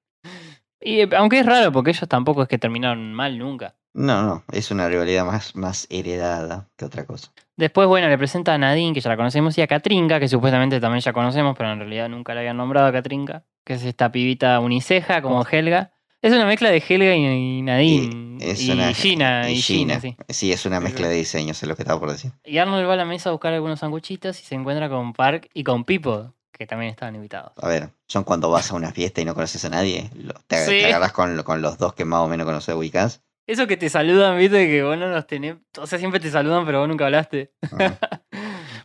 y aunque es raro, porque ellos tampoco es que terminaron mal nunca. No, no, es una rivalidad más, más heredada que otra cosa. Después, bueno, le presenta a Nadine, que ya la conocemos, y a Katrinka, que supuestamente también ya conocemos, pero en realidad nunca la habían nombrado a Katrinka, que es esta pibita uniceja como Helga. Es una mezcla de Helga y, Nadine. Y es y una- Gina, y, Gina, sí. Sí, es una mezcla de diseños, es lo que estaba por decir. Y Arnold va a la mesa a buscar algunos sanguchitos y se encuentra con Park y con Pipo, que también estaban invitados. A ver, son cuando vas a una fiesta y no conoces a nadie. te, Sí. te agarras con, con los dos que más o menos conoces, ubicás. Eso que te saludan, viste, que vos no los tenés. O sea, siempre te saludan, pero vos nunca hablaste.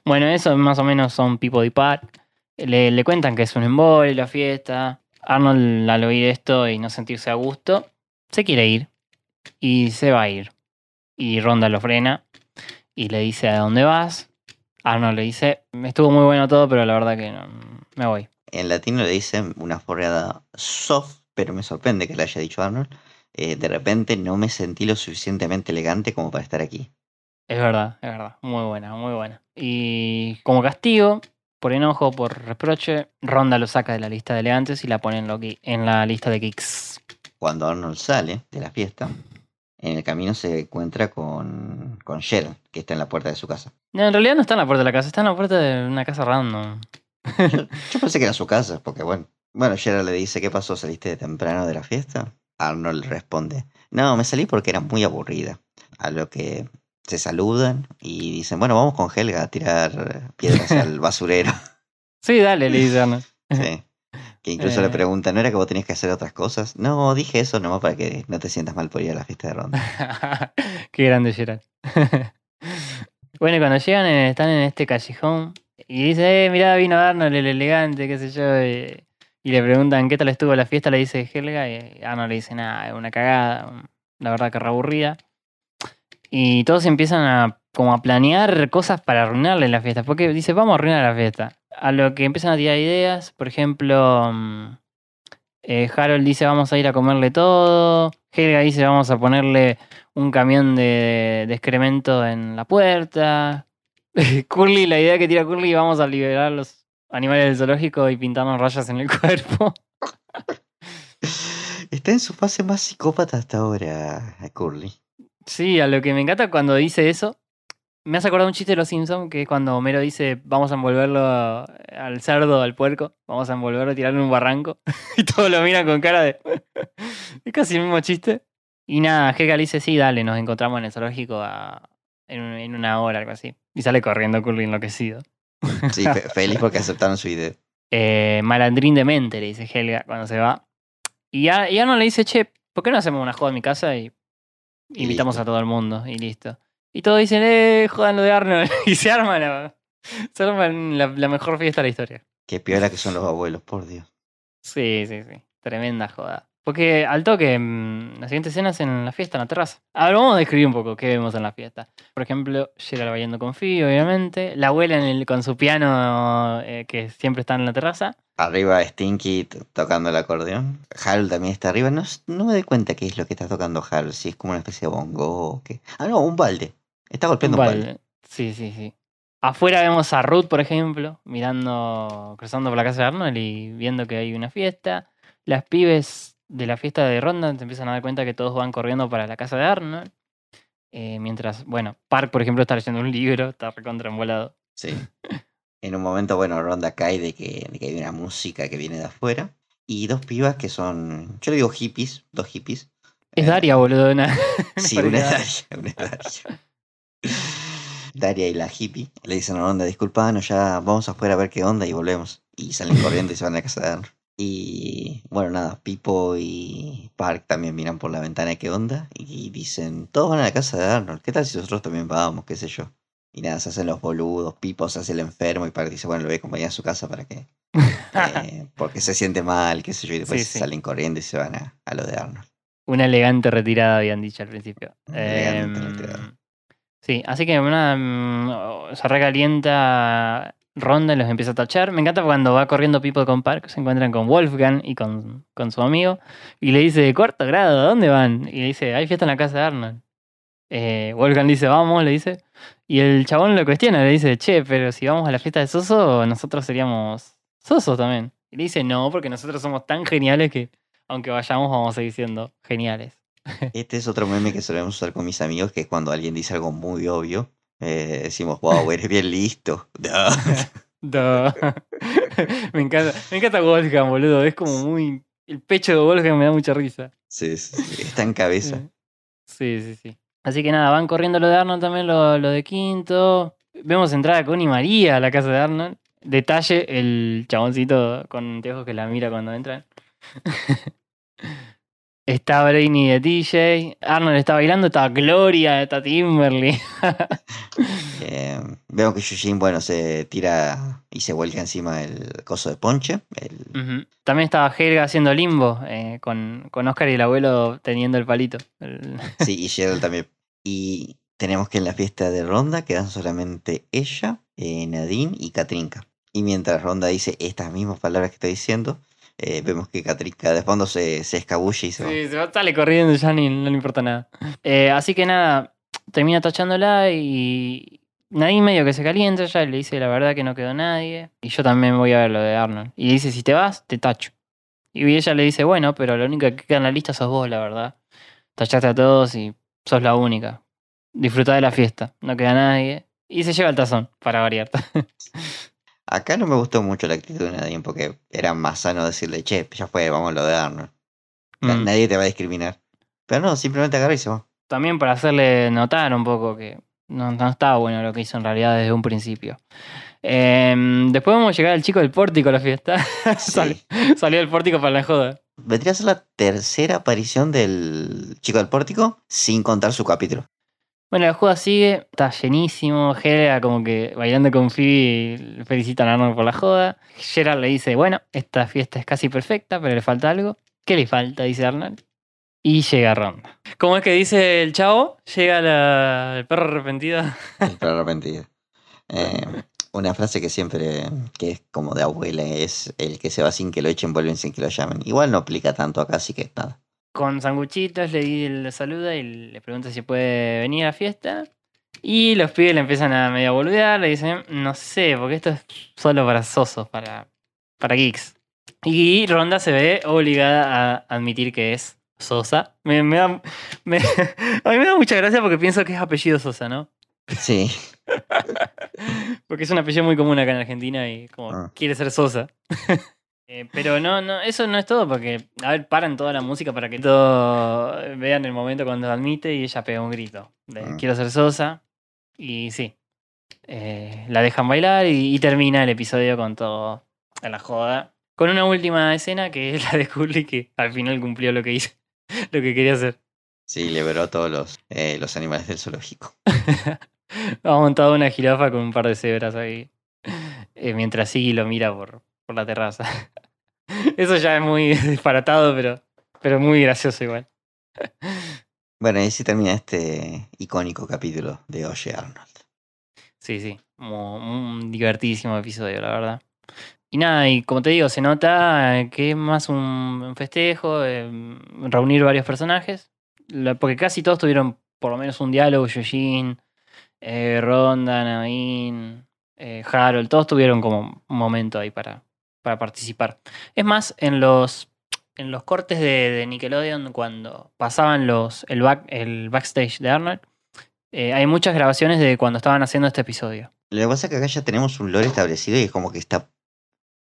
Bueno, eso más o menos son Pipo y Park. Le, le cuentan que es un embole la fiesta. Arnold, al oír esto y no sentirse a gusto, se quiere ir. Y se va a ir. Y Ronda lo frena y le dice a dónde vas. Arnold le dice, estuvo muy bueno todo, pero la verdad que no, me voy. En latino le dicen una forreada soft, pero me sorprende que le haya dicho Arnold. Eh, de repente no me sentí lo suficientemente elegante como para estar aquí. Es verdad, es verdad. Muy buena, muy buena. Y como castigo, por enojo, por reproche, Ronda lo saca de la lista de elegantes y la pone en, lo que- en la lista de kicks. Cuando Arnold sale de la fiesta, en el camino se encuentra con, con Cheryl, que está en la puerta de su casa. No, en realidad no está en la puerta de la casa, está en la puerta de una casa random. Yo, yo pensé que era su casa, porque bueno. Bueno, Cheryl le dice, ¿qué pasó? ¿Saliste de temprano de la fiesta? Arnold responde, no, me salí porque era muy aburrida. A lo que se saludan y dicen, bueno, vamos con Helga a tirar piedras al basurero. Sí, dale, le. Sí. Que incluso le Eh. preguntan, ¿no era que vos tenías que hacer otras cosas? No, dije eso nomás para que no te sientas mal por ir a la fiesta de ronda. Qué grande Gerard. bueno, y cuando llegan, eh, están en este callejón y dice, eh, mirá, vino Arnold, el elegante, qué sé yo. y le preguntan qué tal estuvo la fiesta, le dice Helga, y Arnold le dice, nada, una cagada, la verdad que re aburrida. Y todos empiezan a como a planear cosas para arruinarle la fiesta, porque dice, vamos a arruinar la fiesta. A lo que empiezan a tirar ideas, por ejemplo, mm, eh, Harold dice, vamos a ir a comerle todo. Helga dice, vamos a ponerle un camión de, de excremento en la puerta. Curly, la idea que tira Curly, vamos a liberar los animales del zoológico y pintarnos rayas en el cuerpo. Está en su fase más psicópata hasta ahora, Curly. Sí, a lo que me encanta cuando dice eso, me hace acordar un chiste de los Simpsons, que es cuando Homero dice, vamos a envolverlo al cerdo, al puerco, vamos a envolverlo y tirarlo en un barranco, y todos lo miran con cara de... es casi el mismo chiste. Y nada, Helga le dice, sí, dale, nos encontramos en el zoológico a- en, un- en una hora, algo así. Y sale corriendo Curly enloquecido. Sí, fe- feliz porque aceptaron su idea. Eh, malandrín de mente, le dice Helga cuando se va. Y ya, y Arnold le dice, che, ¿por qué no hacemos una joda en mi casa y Y invitamos listo. a todo el mundo? Y listo. Y todos dicen, eh, jodan lo de Arnold. y se arma la, se arma la, la mejor fiesta de la historia. Qué piola que son los abuelos, por Dios. Sí, sí, sí. Tremenda joda. Porque al toque, mm, la siguiente escena es en la fiesta, en la terraza. A ver, vamos a describir un poco qué vemos en la fiesta. Por ejemplo, Gerald bailando con Phoebe, obviamente. La abuela en el- con su piano, eh, que siempre está en la terraza. Arriba Stinky tocando el acordeón. Harold también está arriba. No, me doy cuenta qué es lo que está tocando Harold. Si es como una especie de bongo o qué. Ah, no, un balde. Está golpeando un balde. Sí, sí, sí. Afuera vemos a Ruth, por ejemplo, mirando, cruzando por la casa de Arnold y viendo que hay una fiesta. Las pibes de la fiesta de Ronda se empiezan a dar cuenta que todos van corriendo para la casa de Arnold. Eh, mientras, bueno, Park, por ejemplo, está leyendo un libro, está recontra embolado. Sí. En un momento, bueno, Ronda cae de que, de que hay una música que viene de afuera. Y dos pibas que son. Yo le digo hippies, dos hippies. Es Eh, Daria, boludo. una- Sí, una es. Daria, una es Daria. Daria y la hippie le dicen a Ronda, disculpanos, ya vamos afuera a ver qué onda y volvemos. Y salen corriendo y se van a la casa de Arnold. Y bueno, nada, Pipo y Park también miran por la ventana qué onda y dicen, todos van a la casa de Arnold, ¿qué tal si nosotros también vamos? ¿Qué sé yo? Y nada, se hacen los boludos, Pipo se hace el enfermo y Park dice, bueno, lo voy a acompañar a su casa para que... eh, porque se siente mal, qué sé yo, y después Sí, sí. salen corriendo y se van a, a lo de Arnold. Una elegante retirada, habían dicho al principio. Em, retirada. sí, así que una, mm, se recalienta Ronda y los empieza a tachar. Me encanta cuando va corriendo Pipo con Park, se encuentran con Wolfgang y con, con su amigo. Y le dice, cuarto grado, ¿a dónde van? Y le dice, hay fiesta en la casa de Arnold. Eh, Wolfgang dice, vamos, le dice. Y el chabón lo cuestiona, le dice, che, pero si vamos a la fiesta de Soso, nosotros seríamos Sosos también. Y le dice, no, porque nosotros somos tan geniales que aunque vayamos vamos a seguir siendo geniales. Este es otro meme que solemos usar con mis amigos, que es cuando alguien dice algo muy obvio, eh, decimos, wow, eres bien listo. Duh. me encanta, me encanta Wolfgang, boludo. Es como muy. El pecho de Wolfgang me da mucha risa. sí, está en cabeza. Sí, sí, sí. Así que nada, van corriendo lo de Arnold también, lo, lo de Quinto. Vemos entrar a Connie María a la casa de Arnold. Detalle, el chaboncito con anteojos que la mira cuando entran. Está Brainy de DJ. Arnold está bailando, está Gloria, está Timberly. Eh, vemos que Yujin, bueno, se tira y se vuelca encima del coso de ponche. el-. También estaba Helga haciendo limbo eh, con, con Oscar y el abuelo teniendo el palito. El- sí, y Gerald también. Y tenemos que en la fiesta de Ronda quedan solamente ella, eh, Nadine y Katrinka. Y mientras Ronda dice estas mismas palabras que está diciendo, eh, vemos que Katrinka de fondo se, se escabulle y se va. Sí, se va, sale corriendo, ya ni, no le importa nada. Eh, así que nada, termina tachándola y Nadine medio que se calienta ya y le dice la verdad que no quedó nadie. Y yo también voy a ver lo de Arnold. Y dice, si te vas, te tacho. Y ella le dice, bueno, pero lo único que queda en la lista sos vos, la verdad. Tachaste a todos y sos la única. Disfruta de la fiesta, no queda nadie. Y se lleva el tazón, para variar. Acá no me gustó mucho la actitud de Nadine porque era más sano decirle, che, ya fue, vamos a lo de Arnold. Mm. Nadie te va a discriminar. Pero no, simplemente agarra y se va. también para hacerle notar un poco que no, no estaba bueno lo que hizo en realidad desde un principio. Em, después vamos a llegar al chico del pórtico a la fiesta. Sal-. Salió del pórtico para la joda. Vendría a ser la tercera aparición del chico del pórtico sin contar su capítulo. Bueno, la joda sigue, está llenísimo. Helga como que bailando con Phoebe le felicitan a Arnold por la joda. Gerard le dice, bueno, esta fiesta es casi perfecta, pero le falta algo. ¿Qué le falta? Dice Arnold. Y llega Ronda. ¿Cómo es que dice el chavo? Llega la- el perro arrepentido. El perro arrepentido. Eh, una frase que siempre, que es como de abuela, es el que se va sin que lo echen, vuelven sin que lo llamen. Igual no aplica tanto acá, así que nada. Con sanguchitos, le, le saluda y le pregunta si puede venir a la fiesta. Y los pibes le empiezan a medio boludear, le dicen, no sé, porque esto es solo para sosos, para, para geeks. Y Ronda se ve obligada a admitir que es Sosa. Me, me da, me- a mí me da mucha gracia porque pienso que es apellido Sosa, ¿no? Sí, Porque es un apellido muy común acá en Argentina y como Ah. quiere ser Sosa. Eh, pero no, no, eso no es todo, porque, a ver, paran toda la música para que todos vean el momento cuando admite y ella pega un grito de Ah. quiero ser Sosa. Y sí, eh, la dejan bailar y, y termina el episodio con todo en la joda. Con una última escena que es la de Curly que al final cumplió lo que hizo, lo que quería hacer. sí, liberó todos los, eh, los animales del zoológico. Ha montado una jirafa con un par de cebras ahí. mientras Siggy lo mira por, por la terraza. Eso ya es muy disparatado, pero, pero muy gracioso igual. Bueno, y así termina este icónico capítulo de Oye Arnold. Sí, sí, un divertidísimo episodio, la verdad. Y nada, y como te digo, se nota que es más un, festejo, eh, reunir varios personajes, porque casi todos tuvieron por lo menos un diálogo, Yujin, eh, Ronda, Naveen, eh, Harold, todos tuvieron como un momento ahí para, para participar. Es más, en los, en los cortes de, de Nickelodeon, cuando pasaban los, el, back, el backstage de Arnold, eh, hay muchas grabaciones de cuando estaban haciendo este episodio. Lo que pasa es que acá ya tenemos un lore establecido y es como que está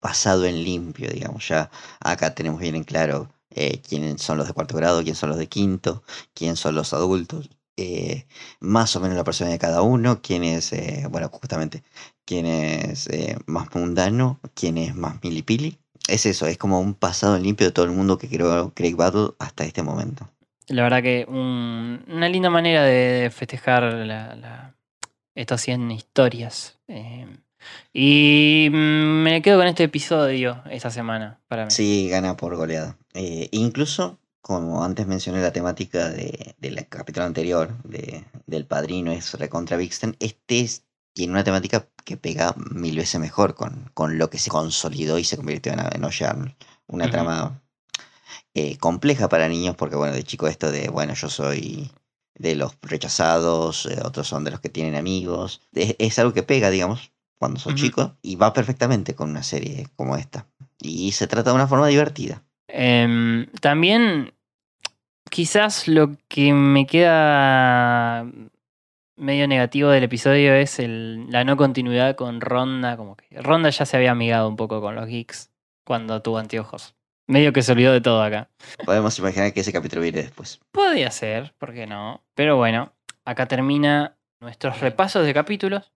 pasado en limpio, digamos. Ya acá tenemos bien en claro eh, quiénes son los de cuarto grado, quiénes son los de quinto, quiénes son los adultos, eh, más o menos la persona de cada uno, quién es, bueno, justamente, quién es eh, más mundano, quién es más milipili. Es eso, es como un pasado limpio de todo el mundo que creó Craig Battle hasta este momento. La verdad que un- una linda manera de festejar la, la- estas 100 historias. Eh, y me quedo con este episodio esta semana para mí. Sí, gana por goleada. Eh, incluso, como antes mencioné la temática de, del capítulo anterior, de, del padrino es recontra Vixen, este es- tiene una temática que pega mil veces mejor con, con lo que se consolidó y se convirtió en, en. Una trama eh, compleja para niños, porque bueno, de chico esto de, bueno, yo soy de los rechazados, eh, otros son de los que tienen amigos. Es, es algo que pega, digamos, cuando sos Ujú. chico, y va perfectamente con una serie como esta. Y se trata de una forma divertida. Em, también, quizás lo que me queda medio negativo del episodio es el- la no continuidad con Ronda. Como que Ronda ya se había amigado un poco con los geeks cuando tuvo anteojos. Medio que se olvidó de todo acá. Podemos imaginar que ese capítulo viene después. Podría ser, ¿por qué no? Pero bueno, acá termina nuestros repasos de capítulos.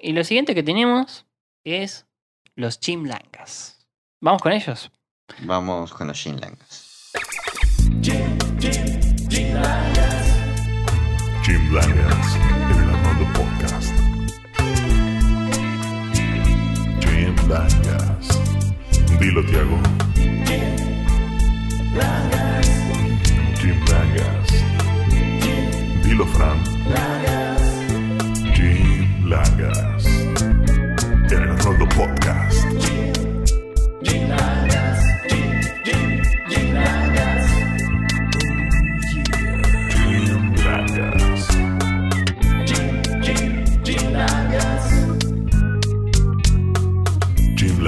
Y lo siguiente que tenemos es los chimlangas. ¿Vamos con ellos? Vamos con los Shinlangas. Jim Langas en el Langas. Dilo, Tiago. Jim Langas. Dilo, Fran. Jim Langas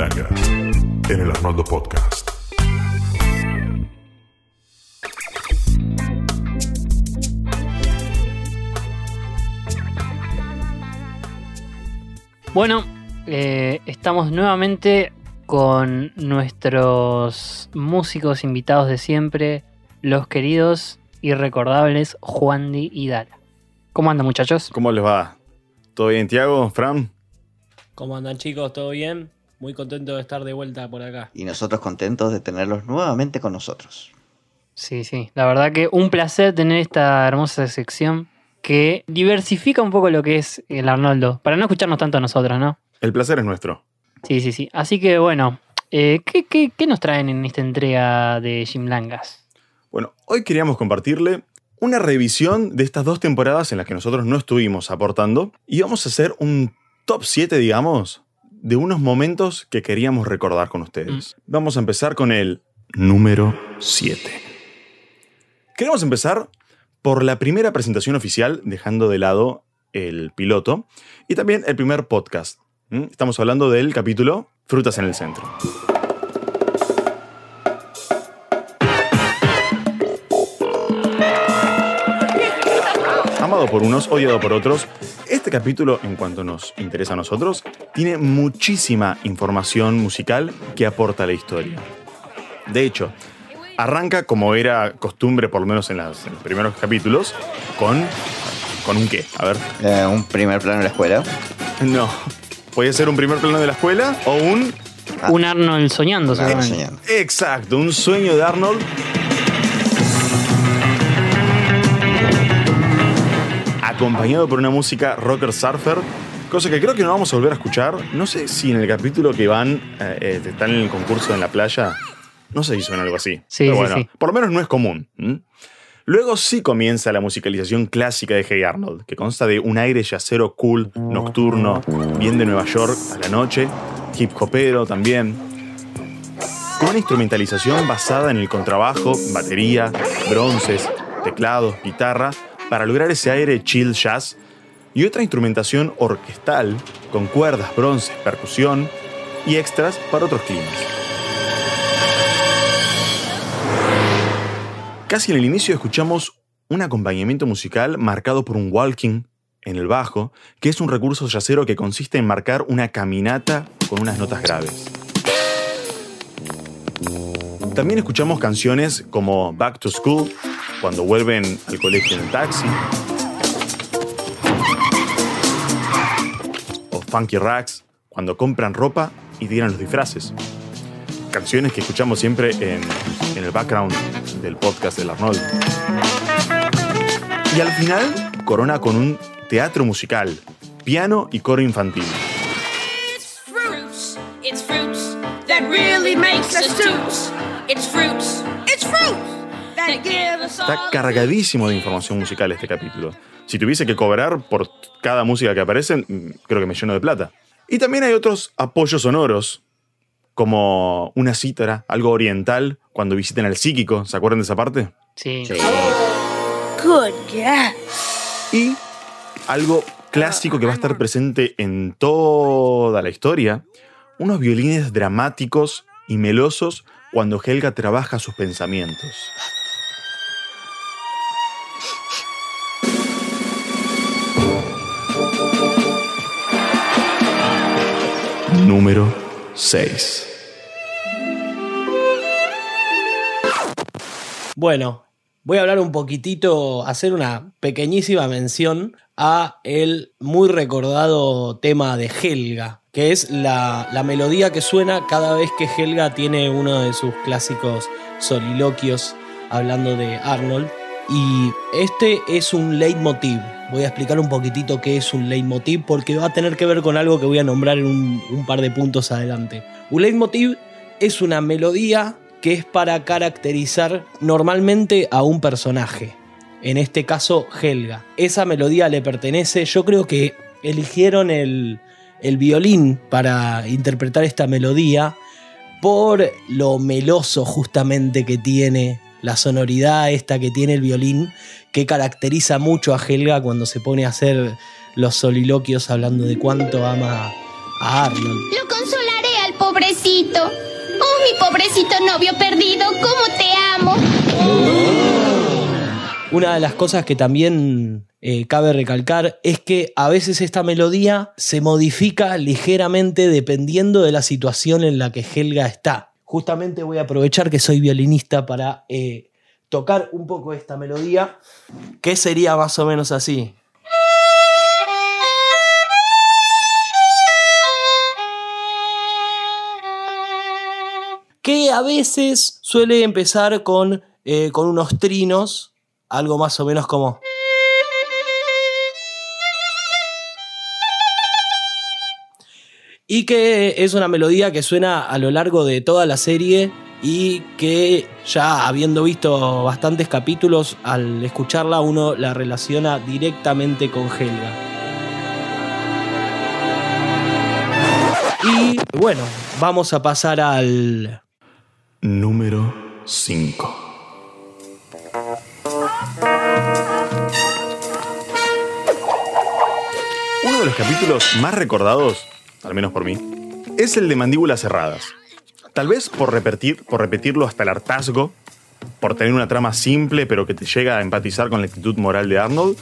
En el Arnoldo Podcast. Bueno, eh, estamos nuevamente con nuestros músicos invitados de siempre, los queridos y recordables Juandi y Dala. ¿Cómo andan muchachos? ¿Cómo les va? ¿Todo bien, Tiago? ¿Fran? ¿Cómo andan chicos? ¿Todo bien? Muy contento de estar de vuelta por acá. Y nosotros contentos de tenerlos nuevamente con nosotros. Sí, sí, la verdad que un placer tener esta hermosa sección que diversifica un poco lo que es el Arnoldo, para no escucharnos tanto a nosotros, ¿no? El placer es nuestro. Sí, sí, sí. Así que bueno, eh, ¿qué, qué, qué nos traen en esta entrega de Jim Langas? Bueno, hoy queríamos compartirle una revisión de estas dos temporadas en las que nosotros no estuvimos aportando y vamos a hacer un top 7, digamos, de unos momentos que queríamos recordar con ustedes. Vamos a empezar con el número 7. Queremos empezar por la primera presentación oficial, dejando de lado el piloto, y también el primer podcast. ¿Mm? Estamos hablando del capítulo Frutas en el Centro. Amado por unos, odiado por otros, este capítulo, en cuanto nos interesa a nosotros, tiene muchísima información musical que aporta a la historia. De hecho, arranca como era costumbre, por lo menos en, las- en los primeros capítulos, con, con un qué. A ver, Eh, un primer plano de la escuela. no. Puede ser un primer plano de la escuela o un... Ah. Un Arnold soñando, Nada, seguramente. soñando. Exacto, un sueño de Arnold. Acompañado por una música rocker surfer, cosa que creo que no vamos a volver a escuchar. No sé si en el capítulo que van, eh, eh, están en el concurso en la playa, No sé si suena algo así. Sí, pero bueno, sí. por lo menos no es común. Luego sí comienza la musicalización clásica de Hey Arnold, que consta de un aire yacero cool, nocturno, bien de Nueva York a la noche, hip hopero también, con una instrumentalización basada en el contrabajo, batería, bronces, teclados, guitarra, para lograr ese aire chill jazz, y otra instrumentación orquestal con cuerdas, bronces, percusión y extras para otros climas. Casi en el inicio escuchamos un acompañamiento musical marcado por un walking en el bajo, que es un recurso yacero que consiste en marcar una caminata con unas notas graves. También escuchamos canciones como Back to School, cuando vuelven al colegio en el taxi, Funky Racks, cuando compran ropa y tiran los disfraces. Canciones que escuchamos siempre en, en el background del podcast del Arnold. Y al final corona con un teatro musical, piano y coro infantil. It's fruits, it's fruits that really us. It's fruits, it's fruits Está cargadísimo de información musical este capítulo. Si tuviese que cobrar por cada música que aparece, mm, creo que me lleno de plata. Y también hay otros apoyos sonoros, como una cítara, algo oriental, cuando visiten al psíquico. ¿Se acuerdan de esa parte? Sí. Good guess. Y algo clásico que va a estar presente en toda la historia, unos violines dramáticos y melosos cuando Helga trabaja sus pensamientos. Número 6. Bueno, voy a hablar un poquitito, hacer una pequeñísima mención a el muy recordado tema de Helga, que es la, la melodía que suena cada vez que Helga tiene uno de sus clásicos soliloquios hablando de Arnold. Y este es un leitmotiv. Voy a explicar un poquitito qué es un leitmotiv porque va a tener que ver con algo que voy a nombrar en un, par de puntos adelante. Un leitmotiv es una melodía que es para caracterizar normalmente a un personaje. En este caso, Helga. Esa melodía le pertenece, yo creo que eligieron el, el violín para interpretar esta melodía por lo meloso justamente que tiene, la sonoridad esta que tiene el violín, que caracteriza mucho a Helga cuando se pone a hacer los soliloquios hablando de cuánto ama a Arnold. Lo consolaré al pobrecito. Oh, mi pobrecito novio perdido, ¿cómo te amo? Una de las cosas que también eh, cabe recalcar es que a veces esta melodía se modifica ligeramente dependiendo de la situación en la que Helga está. Justamente voy a aprovechar que soy violinista para eh, tocar un poco esta melodía, que sería más o menos así. Que a veces suele empezar con, eh, con unos trinos, algo más o menos como... y que es una melodía que suena a lo largo de toda la serie y que ya habiendo visto bastantes capítulos, al escucharla uno la relaciona directamente con Helga. Y bueno, vamos a pasar al... Número 5. Uno de los capítulos más recordados, al menos por mí, es el de mandíbulas cerradas. Tal vez por repetir, por repetirlo hasta el hartazgo, por tener una trama simple pero que te llega a empatizar con la actitud moral de Arnold,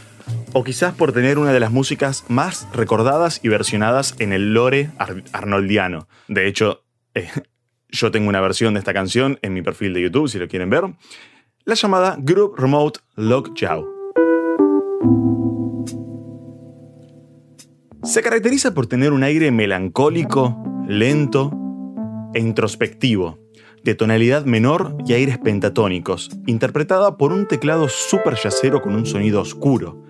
o quizás por tener una de las músicas más recordadas y versionadas en el lore ar- arnoldiano. De hecho, eh, yo tengo una versión de esta canción en mi perfil de YouTube, si lo quieren ver, la llamada Group Remote Lock Se caracteriza por tener un aire melancólico, lento e introspectivo, de tonalidad menor y aires pentatónicos, interpretada por un teclado super yacero con un sonido oscuro,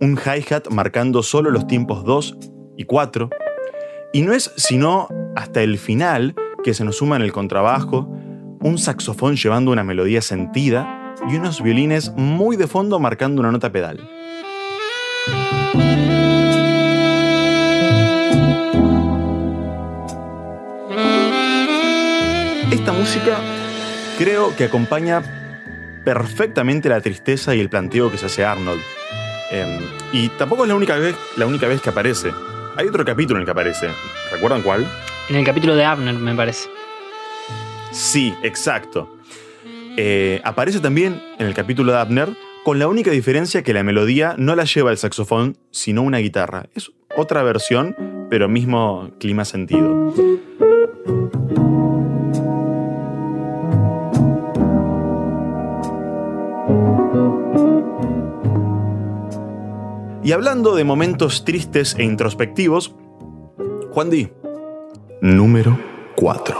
un hi-hat marcando solo los tiempos 2 y 4, y no es sino hasta el final que se nos suma en el contrabajo, un saxofón llevando una melodía sentida y unos violines muy de fondo marcando una nota pedal. Esta música creo que acompaña perfectamente la tristeza y el planteo que se hace Arnold. Em, y tampoco es la única, vez, la única vez que aparece. Hay otro capítulo en el que aparece. ¿Recuerdan cuál? En el capítulo de Abner, me parece. Sí, exacto. Eh, aparece también en el capítulo de Abner, con la única diferencia que la melodía no la lleva el saxofón, sino una guitarra. Es otra versión, pero mismo clima sentido. Y hablando de momentos tristes e introspectivos, Juan Di, número 4.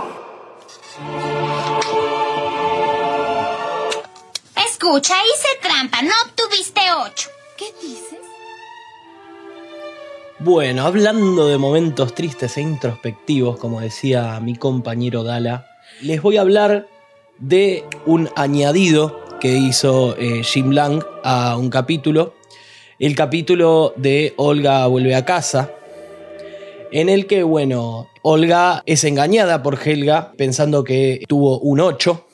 Escucha, hice trampa, no obtuviste ocho. ¿Qué dices? Bueno, hablando de momentos tristes e introspectivos, como decía mi compañero Dala, les voy a hablar de un añadido que hizo eh, Jim Lang a un capítulo, el capítulo de Olga vuelve a casa, en el que, bueno, Olga es engañada por Helga pensando que tuvo un 8,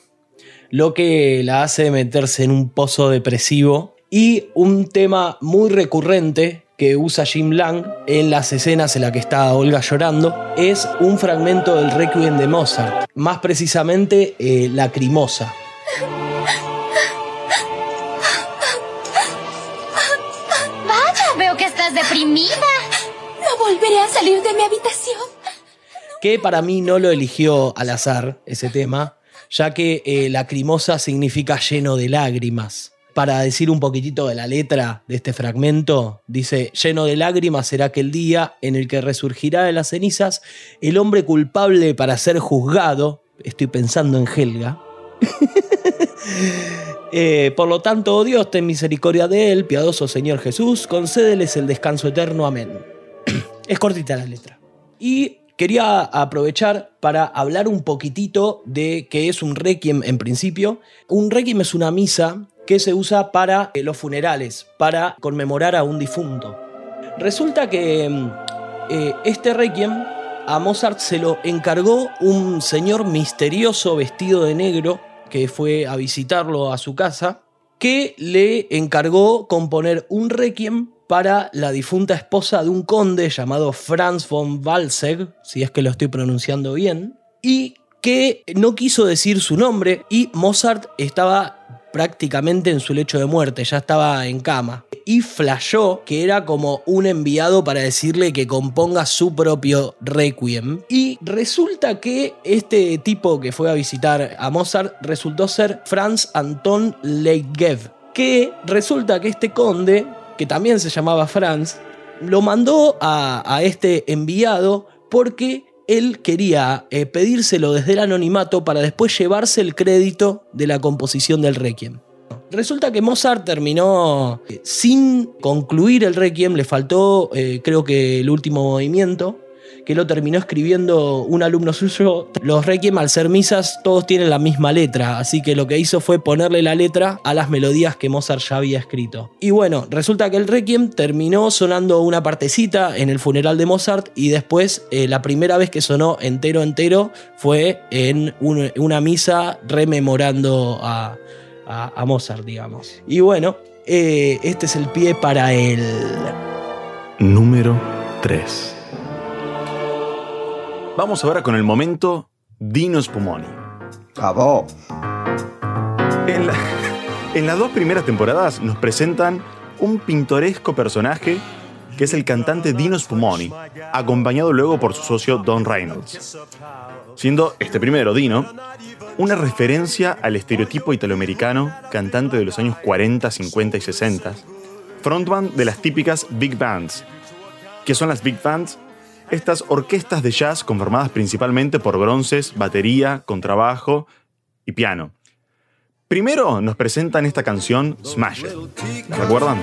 lo que la hace meterse en un pozo depresivo y un tema muy recurrente que usa Jim Lang en las escenas en las que está Olga llorando es un fragmento del Requiem de Mozart, más precisamente eh, Lacrimosa. Deprimida. No volveré a salir de mi habitación. que para mí no lo eligió al azar ese tema, ya que eh, lacrimosa significa lleno de lágrimas. Para decir un poquitito de la letra de este fragmento, dice, lleno de lágrimas será aquel día en el que resurgirá de las cenizas el hombre culpable para ser juzgado, estoy pensando en Helga, Eh, por lo tanto, oh Dios, ten misericordia de él, piadoso Señor Jesús, concédeles el descanso eterno. Amén. es cortita la letra. Y quería aprovechar para hablar un poquitito de qué es un requiem en principio. Un requiem es una misa que se usa para eh, los funerales, para conmemorar a un difunto. Resulta que mm, eh, este requiem a Mozart se lo encargó un señor misterioso vestido de negro que fue a visitarlo a su casa, que le encargó componer un requiem para la difunta esposa de un conde llamado Franz von Walsegg, si es que lo estoy pronunciando bien, y que no quiso decir su nombre y Mozart estaba prácticamente en su lecho de muerte, ya estaba en cama. Y flashó que era como un enviado para decirle que componga su propio requiem. Y resulta que este tipo que fue a visitar a Mozart resultó ser Franz Anton Leitgev. Que resulta que este conde, que también se llamaba Franz, lo mandó a, a este enviado porque él quería eh, pedírselo desde el anonimato para después llevarse el crédito de la composición del requiem. Resulta que Mozart terminó eh, sin concluir el requiem, le faltó eh, creo que el último movimiento, que lo terminó escribiendo un alumno suyo. Los requiem al ser misas todos tienen la misma letra, así que lo que hizo fue ponerle la letra a las melodías que Mozart ya había escrito. Y bueno, resulta que el requiem terminó sonando una partecita en el funeral de Mozart y después eh, la primera vez que sonó entero entero fue en un- una misa rememorando a, a- a Mozart, digamos. Y bueno, eh, este es el pie para el... Número 3. Vamos ahora con el momento Dino Spumoni. Bravo. En, la- en las dos primeras temporadas nos presentan un pintoresco personaje que es el cantante Dino Spumoni, acompañado luego por su socio Don Reynolds. Siendo este primero, Dino, una referencia al estereotipo italoamericano, cantante de los años 40, 50 y 60, frontman de las típicas big bands. ¿Qué son las big bands? Estas orquestas de jazz conformadas principalmente por bronces, batería, contrabajo y piano. Primero nos presentan esta canción Smash It. ¿La recuerdan?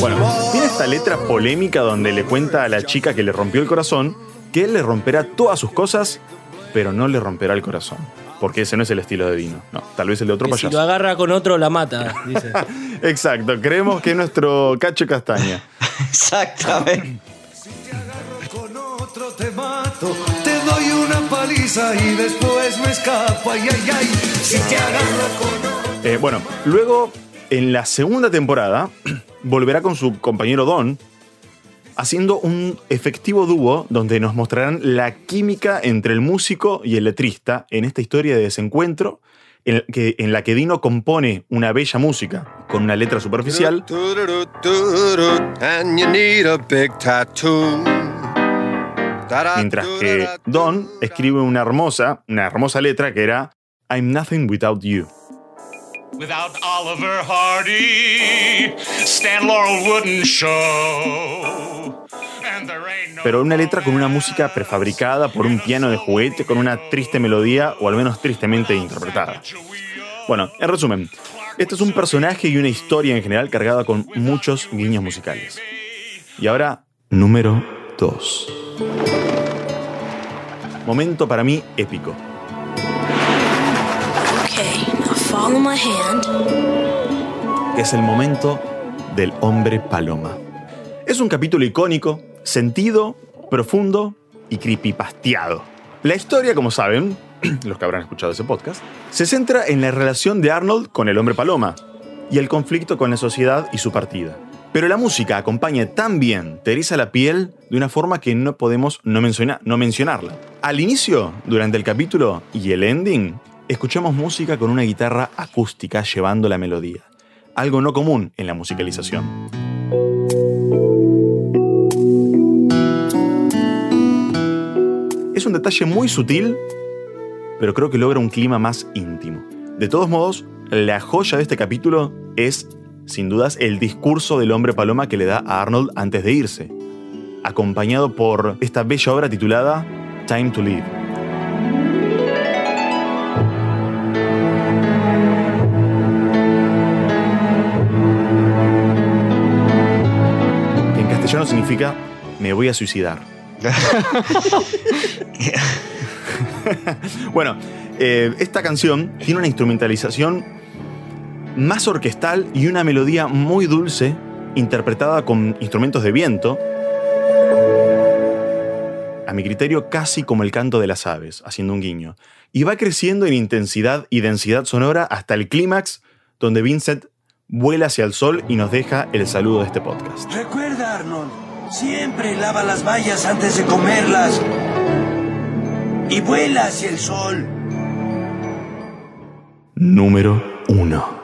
Bueno, tiene esta letra polémica donde le cuenta a la chica que le rompió el corazón que él le romperá todas sus cosas, pero no le romperá el corazón. Porque ese no es el estilo de Dino. No, tal vez el de otro Que si payaso. lo agarra con otro, la mata, dice. Exacto, creemos que es nuestro cacho castaña. Exactamente. otro te mato, te doy una paliza y después me escapo. Ay, ay, ay, si te agarro con Eh, bueno, luego en la segunda temporada volverá con su compañero Don haciendo un efectivo dúo donde nos mostrarán la química entre el músico y el letrista en esta historia de desencuentro en, que- en la que Dino compone una bella música con una letra superficial. Mientras que Don escribe una hermosa, una hermosa letra que era I'm nothing without you. Without Oliver Hardy, Stan Laurel wouldn't show. Pero una letra con una música prefabricada por un piano de juguete con una triste melodía o al menos tristemente interpretada. Bueno, en resumen, este es un personaje y una historia en general cargada con muchos guiños musicales. Y ahora, número 2. Momento para mí épico. Okay, es el momento del hombre paloma. Es un capítulo icónico, sentido, profundo y creepypasteado. La historia, como saben, los que habrán escuchado ese podcast, se centra en la relación de Arnold con el hombre paloma y el conflicto con la sociedad y su partida. Pero la música acompaña tan bien, te la piel de una forma que no podemos no, menciona- no mencionarla. Al inicio, durante el capítulo y el ending, escuchamos música con una guitarra acústica llevando la melodía algo no común en la musicalización. Es un detalle muy sutil, pero creo que logra un clima más íntimo. De todos modos, la joya de este capítulo es, sin dudas, el discurso del hombre paloma que le da a Arnold antes de irse, acompañado por esta bella obra titulada Time to Live. Significa me voy a suicidar. bueno, eh, esta canción tiene una instrumentalización más orquestal y una melodía muy dulce, interpretada con instrumentos de viento. A mi criterio, casi como el canto de las aves, haciendo un guiño. Y va creciendo en intensidad y densidad sonora hasta el clímax, donde Vincent vuela hacia el sol y nos deja el saludo de este podcast. Recuerda, Arnold, siempre lava las bayas antes de comerlas. Y vuela hacia el sol. Número 1.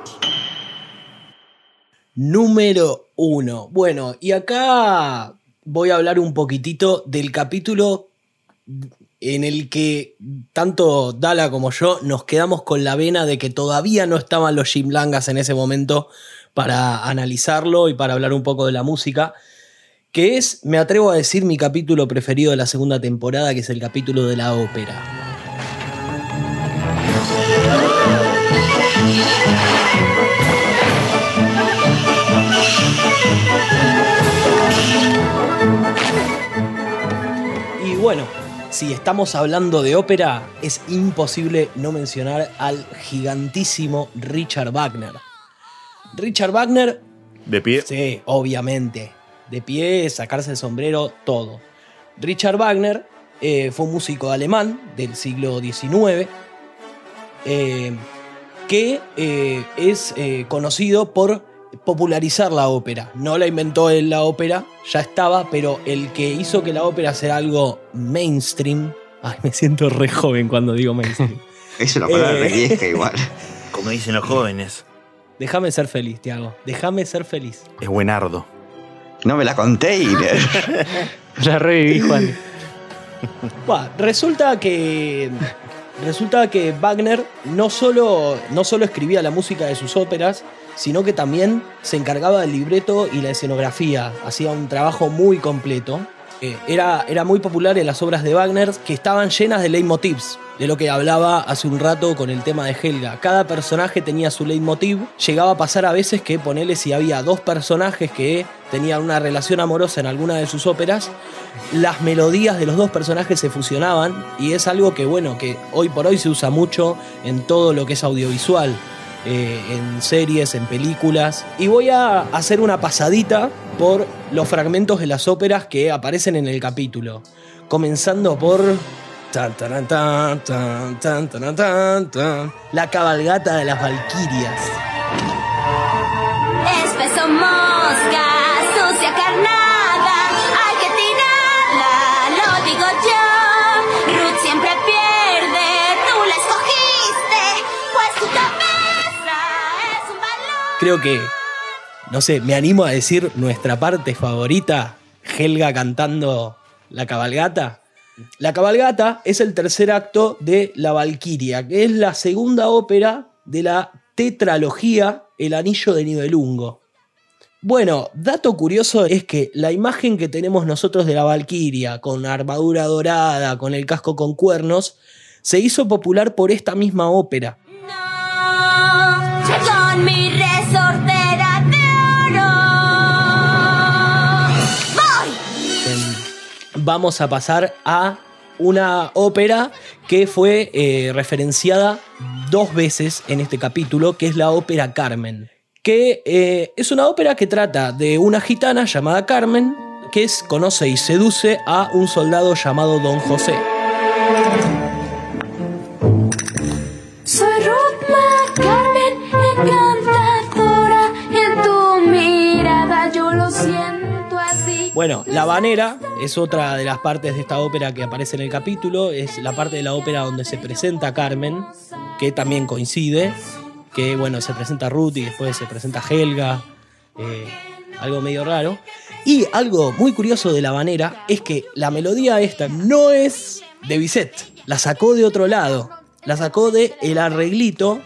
Número uno. Bueno, y acá voy a hablar un poquitito del capítulo en el que tanto Dala como yo nos quedamos con la vena de que todavía no estaban los Langas en ese momento para analizarlo y para hablar un poco de la música, que es, me atrevo a decir, mi capítulo preferido de la segunda temporada, que es el capítulo de la ópera. Y bueno, si estamos hablando de ópera, es imposible no mencionar al gigantísimo Richard Wagner. Richard Wagner, De pie. sí, obviamente, de pie, sacarse el sombrero, todo. Richard Wagner eh, fue un músico alemán del siglo XIX eh, que eh, es eh, conocido por popularizar la ópera. No la inventó él la ópera, ya estaba, pero el que hizo que la ópera sea algo mainstream. Ay, me siento re joven cuando digo mainstream. Es una palabra Eh. re vieja igual. Como dicen los jóvenes. Déjame ser feliz, Tiago. Déjame ser feliz. Es buenardo. No me la conté, Iner. La reviví, Juan. Resulta que. Resulta que Wagner no solo, no solo escribía la música de sus óperas, sino que también se encargaba del libreto y la escenografía. Hacía un trabajo muy completo. Eh, era, era muy popular en las obras de Wagner que estaban llenas de leitmotivs. De lo que hablaba hace un rato con el tema de Helga. Cada personaje tenía su leitmotiv. Llegaba a pasar a veces que ponele si había dos personajes que tenían una relación amorosa en alguna de sus óperas, las melodías de los dos personajes se fusionaban y es algo que bueno, que hoy por hoy se usa mucho en todo lo que es audiovisual. eh, en series, en películas. Y voy a hacer una pasadita por los fragmentos de las óperas que aparecen en el capítulo. Comenzando por Tan, tan, tan, tan, taran, tan, tan. La cabalgata de las Valquirias. Espeso mosca, sucia carnada, hay que tirarla, lo digo yo. Ruth siempre pierde, tú la escogiste, pues tu cabeza es un balón. Creo que, no sé, me animo a decir nuestra parte favorita, Helga cantando la cabalgata. La cabalgata es el tercer acto de La Valquiria, que es la segunda ópera de la tetralogía El Anillo de Nibelungo. Bueno, dato curioso es que la imagen que tenemos nosotros de la Valquiria, con armadura dorada, con el casco con cuernos, se hizo popular por esta misma ópera. Con vamos a pasar a una ópera que fue eh, referenciada dos veces en este capítulo, que es la ópera Carmen. Que eh, es una ópera que trata de una gitana llamada Carmen, que es, conoce y seduce a un soldado llamado Don José. Bueno, La Banera es otra de las partes de esta ópera que aparece en el capítulo. Es la parte de la ópera donde se presenta Carmen, que también coincide. Que bueno, se presenta Ruth y después se presenta Helga. eh, algo medio raro. Y algo muy curioso de La Banera es que la melodía esta no es de Bizet. La sacó de otro lado. La sacó de el arreglito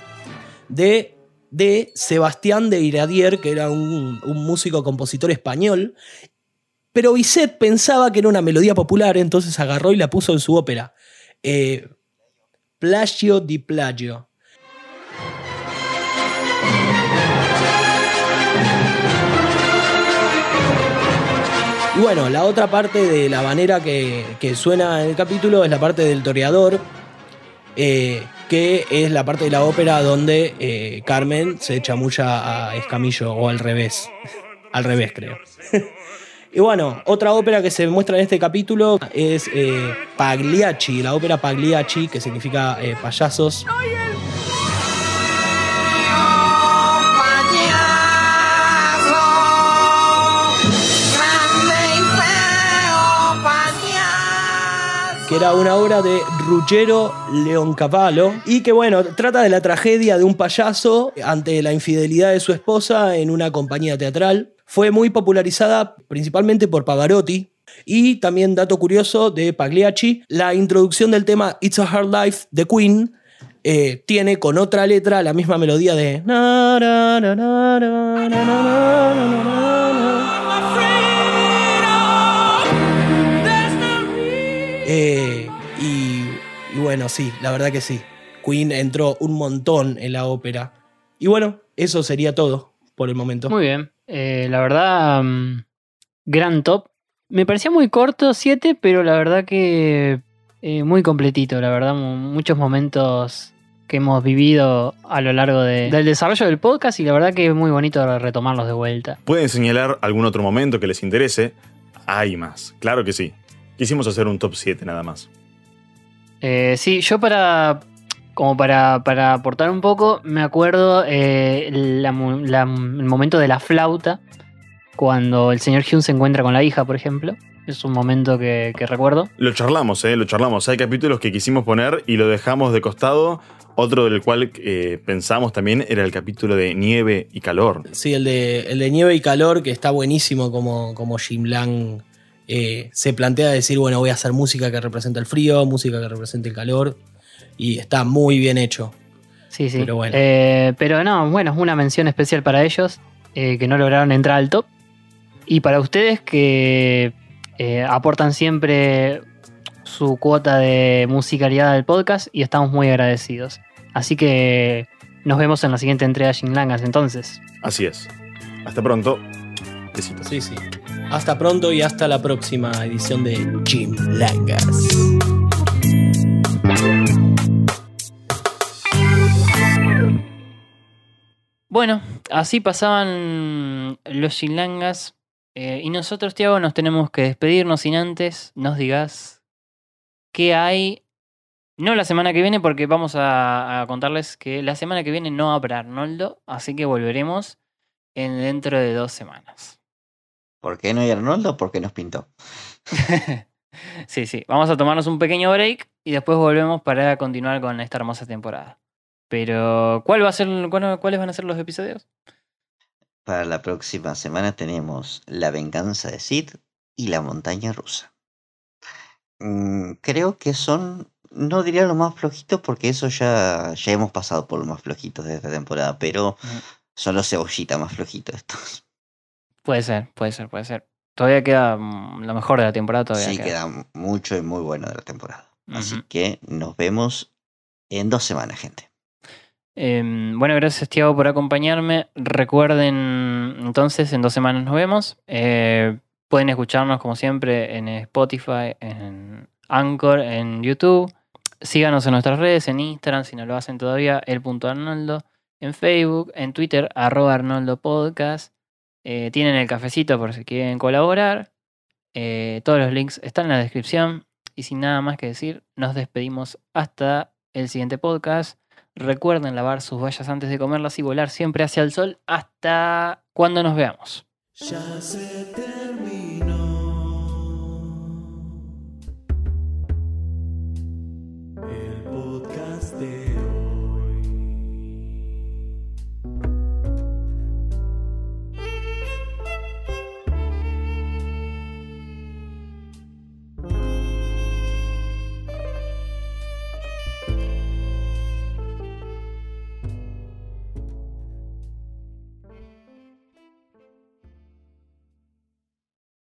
de, de Sebastián de Iradier, que era un músico compositor español. Pero Bizet pensaba que era una melodía popular, entonces agarró y la puso en su ópera. Eh, plagio di plagio. Y bueno, la otra parte de la banera que, que suena en el capítulo es la parte del toreador, eh, que es la parte de la ópera donde eh, Carmen se chamulla a Escamillo, o al revés. Al revés, creo. y bueno, otra ópera que se muestra en este capítulo es eh, Pagliacci, la ópera Pagliacci, que significa eh, payasos. que era una obra de Ruggero Leoncavallo y que bueno, trata de la tragedia de un payaso ante la infidelidad de su esposa en una compañía teatral. Fue muy popularizada principalmente por Pavarotti, y también, dato curioso de Pagliacci, la introducción del tema It's a Hard Life de Queen tiene con otra letra la misma melodía de. Y, y bueno, sí, la verdad que sí. Queen entró un montón en la ópera. Y bueno, eso sería todo por el momento. Muy bien. Eh, la verdad, mm, gran top. Me parecía muy corto, 7, pero la verdad que eh, muy completito. La verdad, mu- muchos momentos que hemos vivido a lo largo de- del desarrollo del podcast y la verdad que es muy bonito retomarlos de vuelta. ¿Pueden señalar algún otro momento que les interese? Hay más, claro que sí. Quisimos hacer un top 7 nada más. Eh, sí, yo para. Como para, para aportar un poco, me acuerdo eh, la mu- la- el momento de la flauta, cuando el señor Hume se encuentra con la hija, por ejemplo. Es un momento que, que recuerdo. Lo charlamos, ¿eh? Lo charlamos. Hay capítulos que quisimos poner y lo dejamos de costado. Otro del cual eh, pensamos también era el capítulo de nieve y calor. Sí, el de, el de nieve y calor, que está buenísimo como, como Jim Lang eh, se plantea decir, bueno, voy a hacer música que representa el frío, música que representa el calor. Y está muy bien hecho. Sí, sí. Pero bueno. Eh, pero no, bueno, una mención especial para ellos eh, que no lograron entrar al top. Y para ustedes que eh, aportan siempre su cuota de musicalidad al podcast y estamos muy agradecidos. Así que nos vemos en la siguiente entrega de Shinlangas entonces. Así es. Hasta pronto. Besitos. Sí, sí. Hasta pronto y hasta la próxima edición de Jim Langas. Bueno, así pasaban los Shinlangas. eh, y nosotros, Tiago, nos tenemos que despedirnos sin antes nos digas qué hay. No la semana que viene, porque vamos a, a contarles que la semana que viene no habrá Arnoldo, así que volveremos en dentro de dos semanas. ¿Por qué no hay Arnoldo? Porque nos pintó. Sí, sí. Vamos a tomarnos un pequeño break y después volvemos para continuar con esta hermosa temporada. Pero, ¿cuál va a ser, cuál- ¿cuáles van a ser los episodios? Para la próxima semana tenemos La venganza de Sid y La montaña rusa. Mm, creo que son, no diría lo más flojito porque eso ya, ya hemos pasado por lo más flojitos de esta temporada, pero son los cebollita más flojitos estos. Puede ser, puede ser, puede ser. Todavía queda mm, lo mejor de la temporada. Todavía Sí, queda. queda mucho y muy bueno de la temporada. Así que nos vemos en dos semanas, gente. Em, bueno, gracias Tiago por acompañarme. Recuerden, entonces, en dos semanas nos vemos. Eh, pueden escucharnos como siempre en Spotify, en Anchor, en YouTube. Síganos en nuestras redes, en Instagram, si no lo hacen todavía, el punto Arnoldo. En Facebook, en Twitter, arroba Arnoldo Podcast. Eh, tienen el cafecito por si quieren colaborar. Eh, todos los links están en la descripción. Y sin nada más que decir, nos despedimos hasta el siguiente podcast. Recuerden lavar sus vallas antes de comerlas y volar siempre hacia el sol hasta cuando nos veamos.